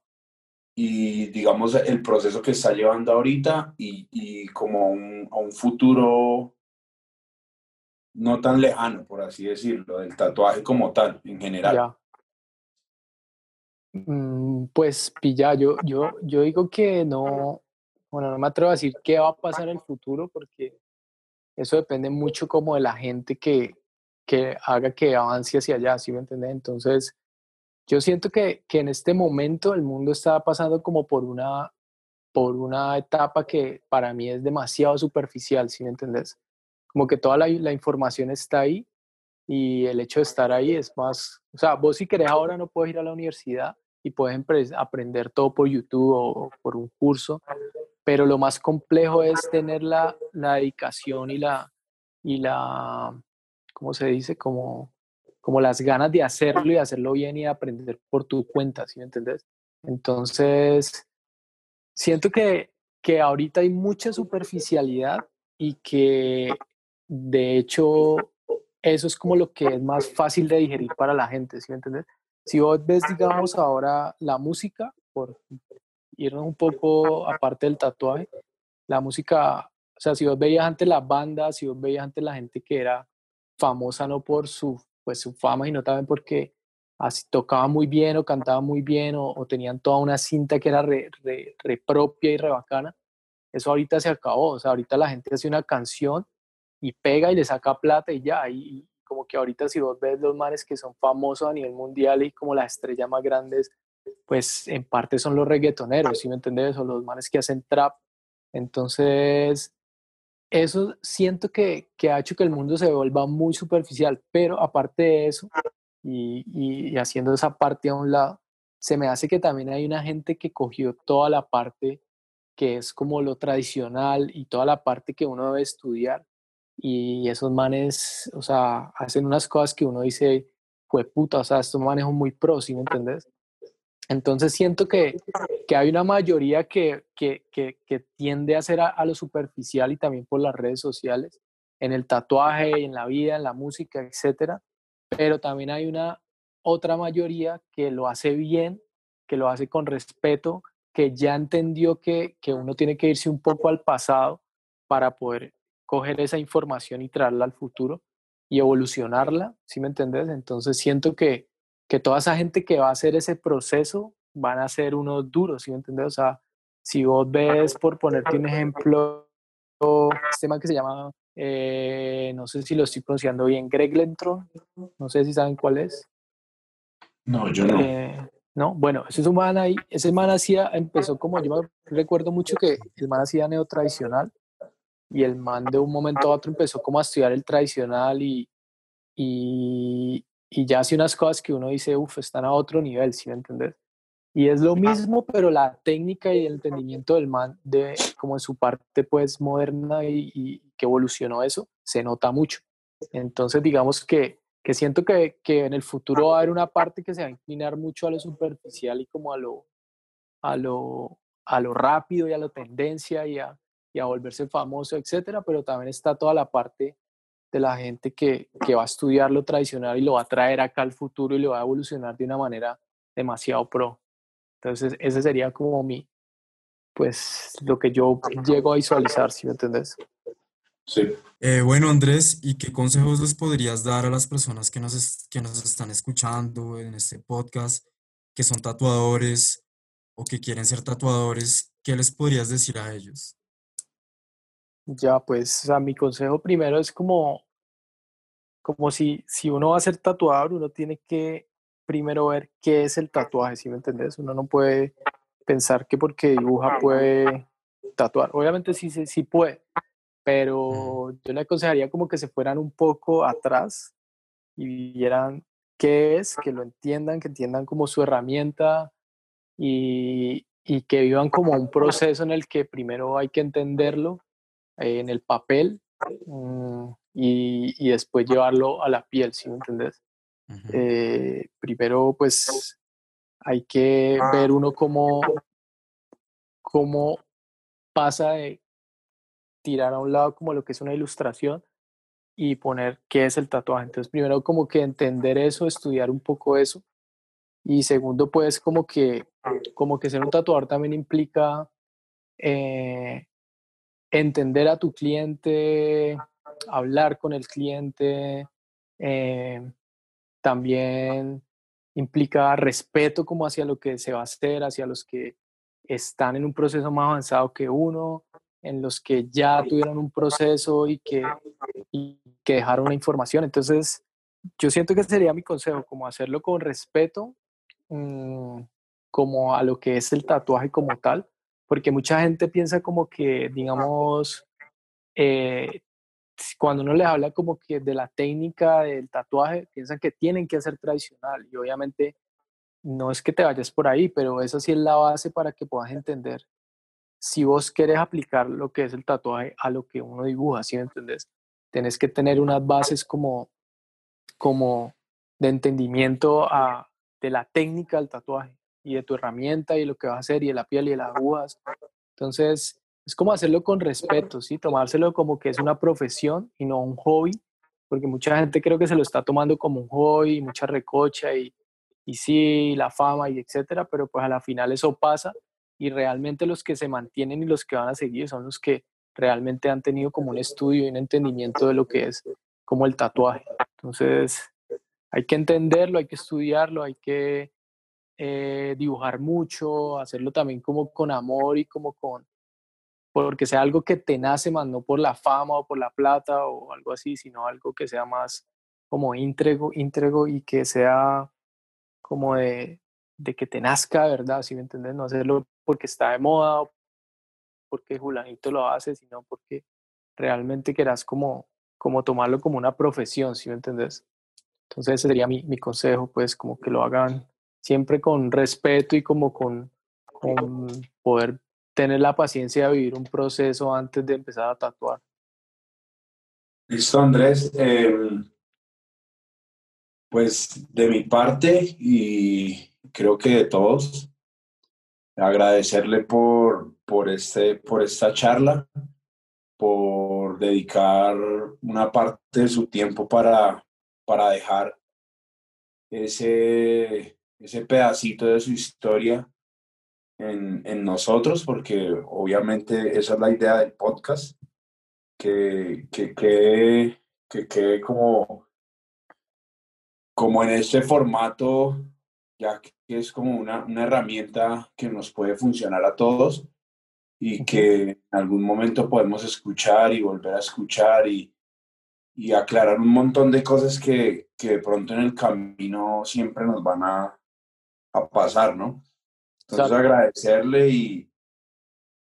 Y digamos el proceso que está llevando ahorita y, y como a un, a un futuro no tan lejano, por así decirlo, del tatuaje como tal, en general. Mm, Pues pilla, yo, yo, yo digo que no, bueno, no me atrevo a decir qué va a pasar en el futuro porque eso depende mucho como de la gente que, que haga que avance hacia allá, ¿sí me entiendes? Entonces, yo siento que, que en este momento el mundo está pasando como por una, por una etapa que para mí es demasiado superficial, ¿sí me entendés? Como que toda la, la información está ahí y el hecho de estar ahí es más, o sea, vos si querés ahora no puedes ir a la universidad y puedes aprender todo por YouTube o por un curso, pero lo más complejo es tener la, la dedicación y la, y la, ¿cómo se dice? Como, como las ganas de hacerlo y hacerlo bien y aprender por tu cuenta, ¿sí me entendés? Entonces, siento que, que ahorita hay mucha superficialidad y que de hecho eso es como lo que es más fácil de digerir para la gente, ¿sí me entiendes? Si vos ves, digamos, ahora la música, por irnos un poco aparte del tatuaje, la música, o sea, si vos veías antes las bandas, si vos veías antes la gente que era famosa no por su, pues, su fama, sino también porque así tocaba muy bien o cantaba muy bien o, tenían toda una cinta que era re, re, propia y re bacana, eso ahorita se acabó, o sea, ahorita la gente hace una canción y pega y le saca plata y ya, y, como que ahorita si vos ves los manes que son famosos a nivel mundial y como las estrellas más grandes, pues en parte son los reggaetoneros, ¿sí me entendés? O los manes que hacen trap. Entonces, eso siento que, que ha hecho que el mundo se vuelva muy superficial, pero aparte de eso, y, y, y haciendo esa parte a un lado, se me hace que también hay una gente que cogió toda la parte que es como lo tradicional y toda la parte que uno debe estudiar y esos manes, o sea, hacen unas cosas que uno dice, fue puta, o sea, estos manes son muy pros, ¿sí me entendés? Entonces siento que, que hay una mayoría que, que, que, que tiende a ser a, lo superficial y también por las redes sociales, en el tatuaje, en la vida, en la música, etcétera, pero también hay una otra mayoría que lo hace bien, que lo hace con respeto, que ya entendió que, que uno tiene que irse un poco al pasado para poder coger esa información y traerla al futuro y evolucionarla, ¿sí me entendés? Entonces siento que, que toda esa gente que va a hacer ese proceso van a ser unos duros, ¿sí me entendés? O sea, si vos ves, por ponerte un ejemplo, este man que se llama, eh, no sé si lo estoy pronunciando bien, Greg Lentron, no sé si saben cuál es. No, yo no. Eh, no, bueno, ese es un man ahí, ese man hacía, empezó como, yo me recuerdo mucho que el man hacía neotradicional, y el man de un momento a otro empezó como a estudiar el tradicional y, y, y ya hace unas cosas que uno dice, uff, están a otro nivel, ¿sí me entendés? Y es lo mismo, pero la técnica y el entendimiento del man, de como en su parte pues moderna y, y que evolucionó eso, se nota mucho. Entonces digamos que, que siento que, que en el futuro va a haber una parte que se va a inclinar mucho a lo superficial y como a lo, a lo, a lo rápido y a la tendencia y a, y a volverse famoso, etcétera, pero también está toda la parte de la gente que, que, va a estudiar lo tradicional y lo va a traer acá al futuro y lo va a evolucionar de una manera demasiado pro. Entonces, ese sería como mi, pues, lo que yo llego a visualizar, si ¿sí me entendés? Sí. Eh, bueno, Andrés, ¿y qué consejos les podrías dar a las personas que nos, es, que nos están escuchando en este podcast, que son tatuadores o que quieren ser tatuadores? ¿Qué les podrías decir a ellos? Ya, pues, o sea, mi consejo primero es como, como si, si uno va a ser tatuador, uno tiene que primero ver qué es el tatuaje, ¿sí me entendés? Uno no puede pensar que porque dibuja puede tatuar. Obviamente sí, sí, sí puede, pero yo le aconsejaría como que se fueran un poco atrás y vieran qué es, que lo entiendan, que entiendan como su herramienta y, y que vivan como un proceso en el que primero hay que entenderlo en el papel mm, y, y, después llevarlo a la piel, ¿sí me entendés? eh, primero, pues hay que ver uno cómo, cómo pasa de tirar a un lado como lo que es una ilustración y poner qué es el tatuaje. Entonces, primero como que entender eso, estudiar un poco eso. Y segundo, pues como que, como que ser un tatuador también implica eh, entender a tu cliente, hablar con el cliente, eh, también implica respeto como hacia lo que se va a hacer, hacia los que están en un proceso más avanzado que uno, en los que ya tuvieron un proceso y que, que dejaron una información. Entonces, yo siento que sería mi consejo, como hacerlo con respeto, mmm, como a lo que es el tatuaje como tal, porque mucha gente piensa como que, digamos, eh, cuando uno les habla como que de la técnica del tatuaje, piensan que tienen que hacer tradicional y obviamente no es que te vayas por ahí, pero esa sí es la base para que puedas entender si vos querés aplicar lo que es el tatuaje a lo que uno dibuja, ¿sí me entendés? Tenés que tener unas bases como, como de entendimiento a, de la técnica del tatuaje y de tu herramienta y lo que vas a hacer y de la piel y de las agujas. Entonces, es como hacerlo con respeto, ¿sí? Tomárselo como que es una profesión y no un hobby, porque mucha gente creo que se lo está tomando como un hobby, mucha recocha y, y sí, la fama y etcétera, pero pues a la final eso pasa y realmente los que se mantienen y los que van a seguir son los que realmente han tenido como un estudio y un entendimiento de lo que es como el tatuaje. Entonces, hay que entenderlo, hay que estudiarlo, hay que eh, dibujar mucho, hacerlo también como con amor y como con, porque sea algo que te nace más, no por la fama o por la plata o algo así, sino algo que sea más como íntrego, íntrego y que sea como de, de que te nazca, ¿verdad? Si me entiendes? No hacerlo porque está de moda, porque Julanito lo hace, sino porque realmente quieras como, como tomarlo como una profesión, ¿sí me entendés? Entonces ese sería mi, mi consejo, pues como que lo hagan siempre con respeto y como con, con poder tener la paciencia de vivir un proceso antes de empezar a tatuar. Listo, Andrés. Eh, pues de mi parte y creo que de todos, agradecerle por, por, este, por esta charla, por dedicar una parte de su tiempo para, para dejar ese, ese pedacito de su historia en, en, nosotros, porque obviamente esa es la idea del podcast, que quede que, que, que como, como en este formato ya que es como una, una herramienta que nos puede funcionar a todos y que en algún momento podemos escuchar y volver a escuchar y, y aclarar un montón de cosas que, que, de pronto en el camino siempre nos van a, a pasar, ¿no? Entonces agradecerle y,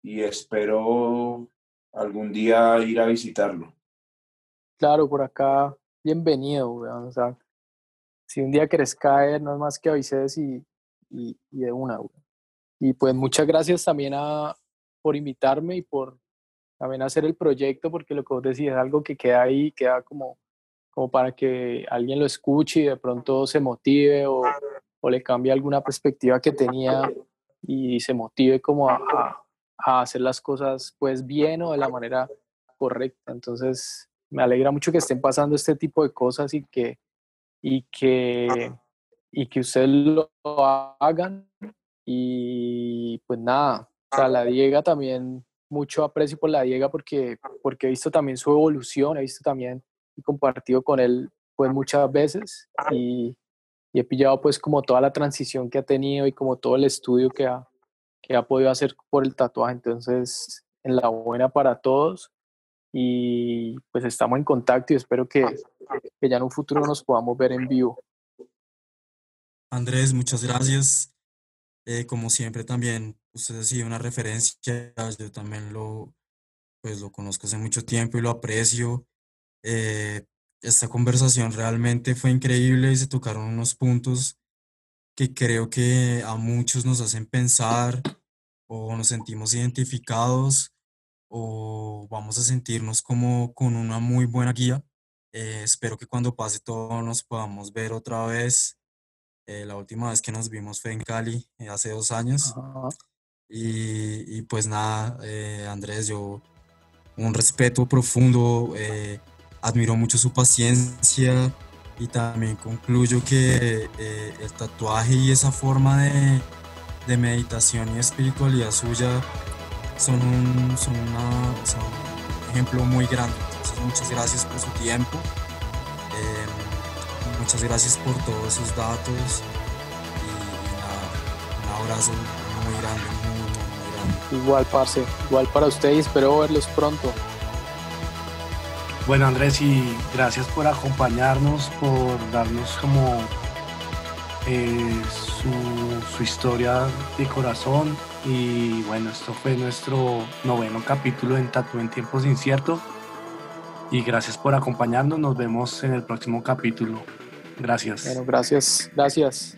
y espero algún día ir a visitarlo. Claro, por acá, bienvenido, weón. O sea, si un día querés caer, no es más que avises y, y, y de una. Y pues muchas gracias también a, por invitarme y por también hacer el proyecto, porque lo que vos decís es algo que queda ahí, queda como, como para que alguien lo escuche y de pronto se motive o, o le cambie alguna perspectiva que tenía y se motive como a, a, hacer las cosas pues bien o de la manera correcta. Entonces, me alegra mucho que estén pasando este tipo de cosas y que y que, y que ustedes lo hagan. Y pues nada, o sea, la Diega también, mucho aprecio por la Diega porque, porque he visto también su evolución, he visto también y compartido con él pues muchas veces y, y, he pillado pues como toda la transición que ha tenido y como todo el estudio que ha, que ha podido hacer por el tatuaje. Entonces, en la buena para todos y pues estamos en contacto y espero que, que ya en un futuro nos podamos ver en vivo. Andrés, muchas gracias. Eh, como siempre también usted ha sido una referencia, yo también lo, pues lo conozco hace mucho tiempo y lo aprecio. Eh, esta conversación realmente fue increíble y se tocaron unos puntos que creo que a muchos nos hacen pensar o nos sentimos identificados o vamos a sentirnos como con una muy buena guía. Eh, espero que cuando pase todo nos podamos ver otra vez. Eh, la última vez que nos vimos fue en Cali, eh, hace dos años. Y, y, pues nada, Andrés, yo un respeto profundo admiro mucho su paciencia y también concluyo que eh, el tatuaje y esa forma de, de, meditación y espiritualidad suya son un, son, un ejemplo muy grande. Muchas gracias por su tiempo, eh, muchas gracias por todos sus datos y, un abrazo muy grande, muy, muy grande. Igual, parce, igual para ustedes, espero verlos pronto. Bueno Andrés y gracias por acompañarnos, por darnos como eh, su, historia de corazón y bueno, esto fue nuestro noveno capítulo en Tatu en tiempos inciertos y gracias por acompañarnos, nos vemos en el próximo capítulo. Gracias. Bueno, gracias, gracias.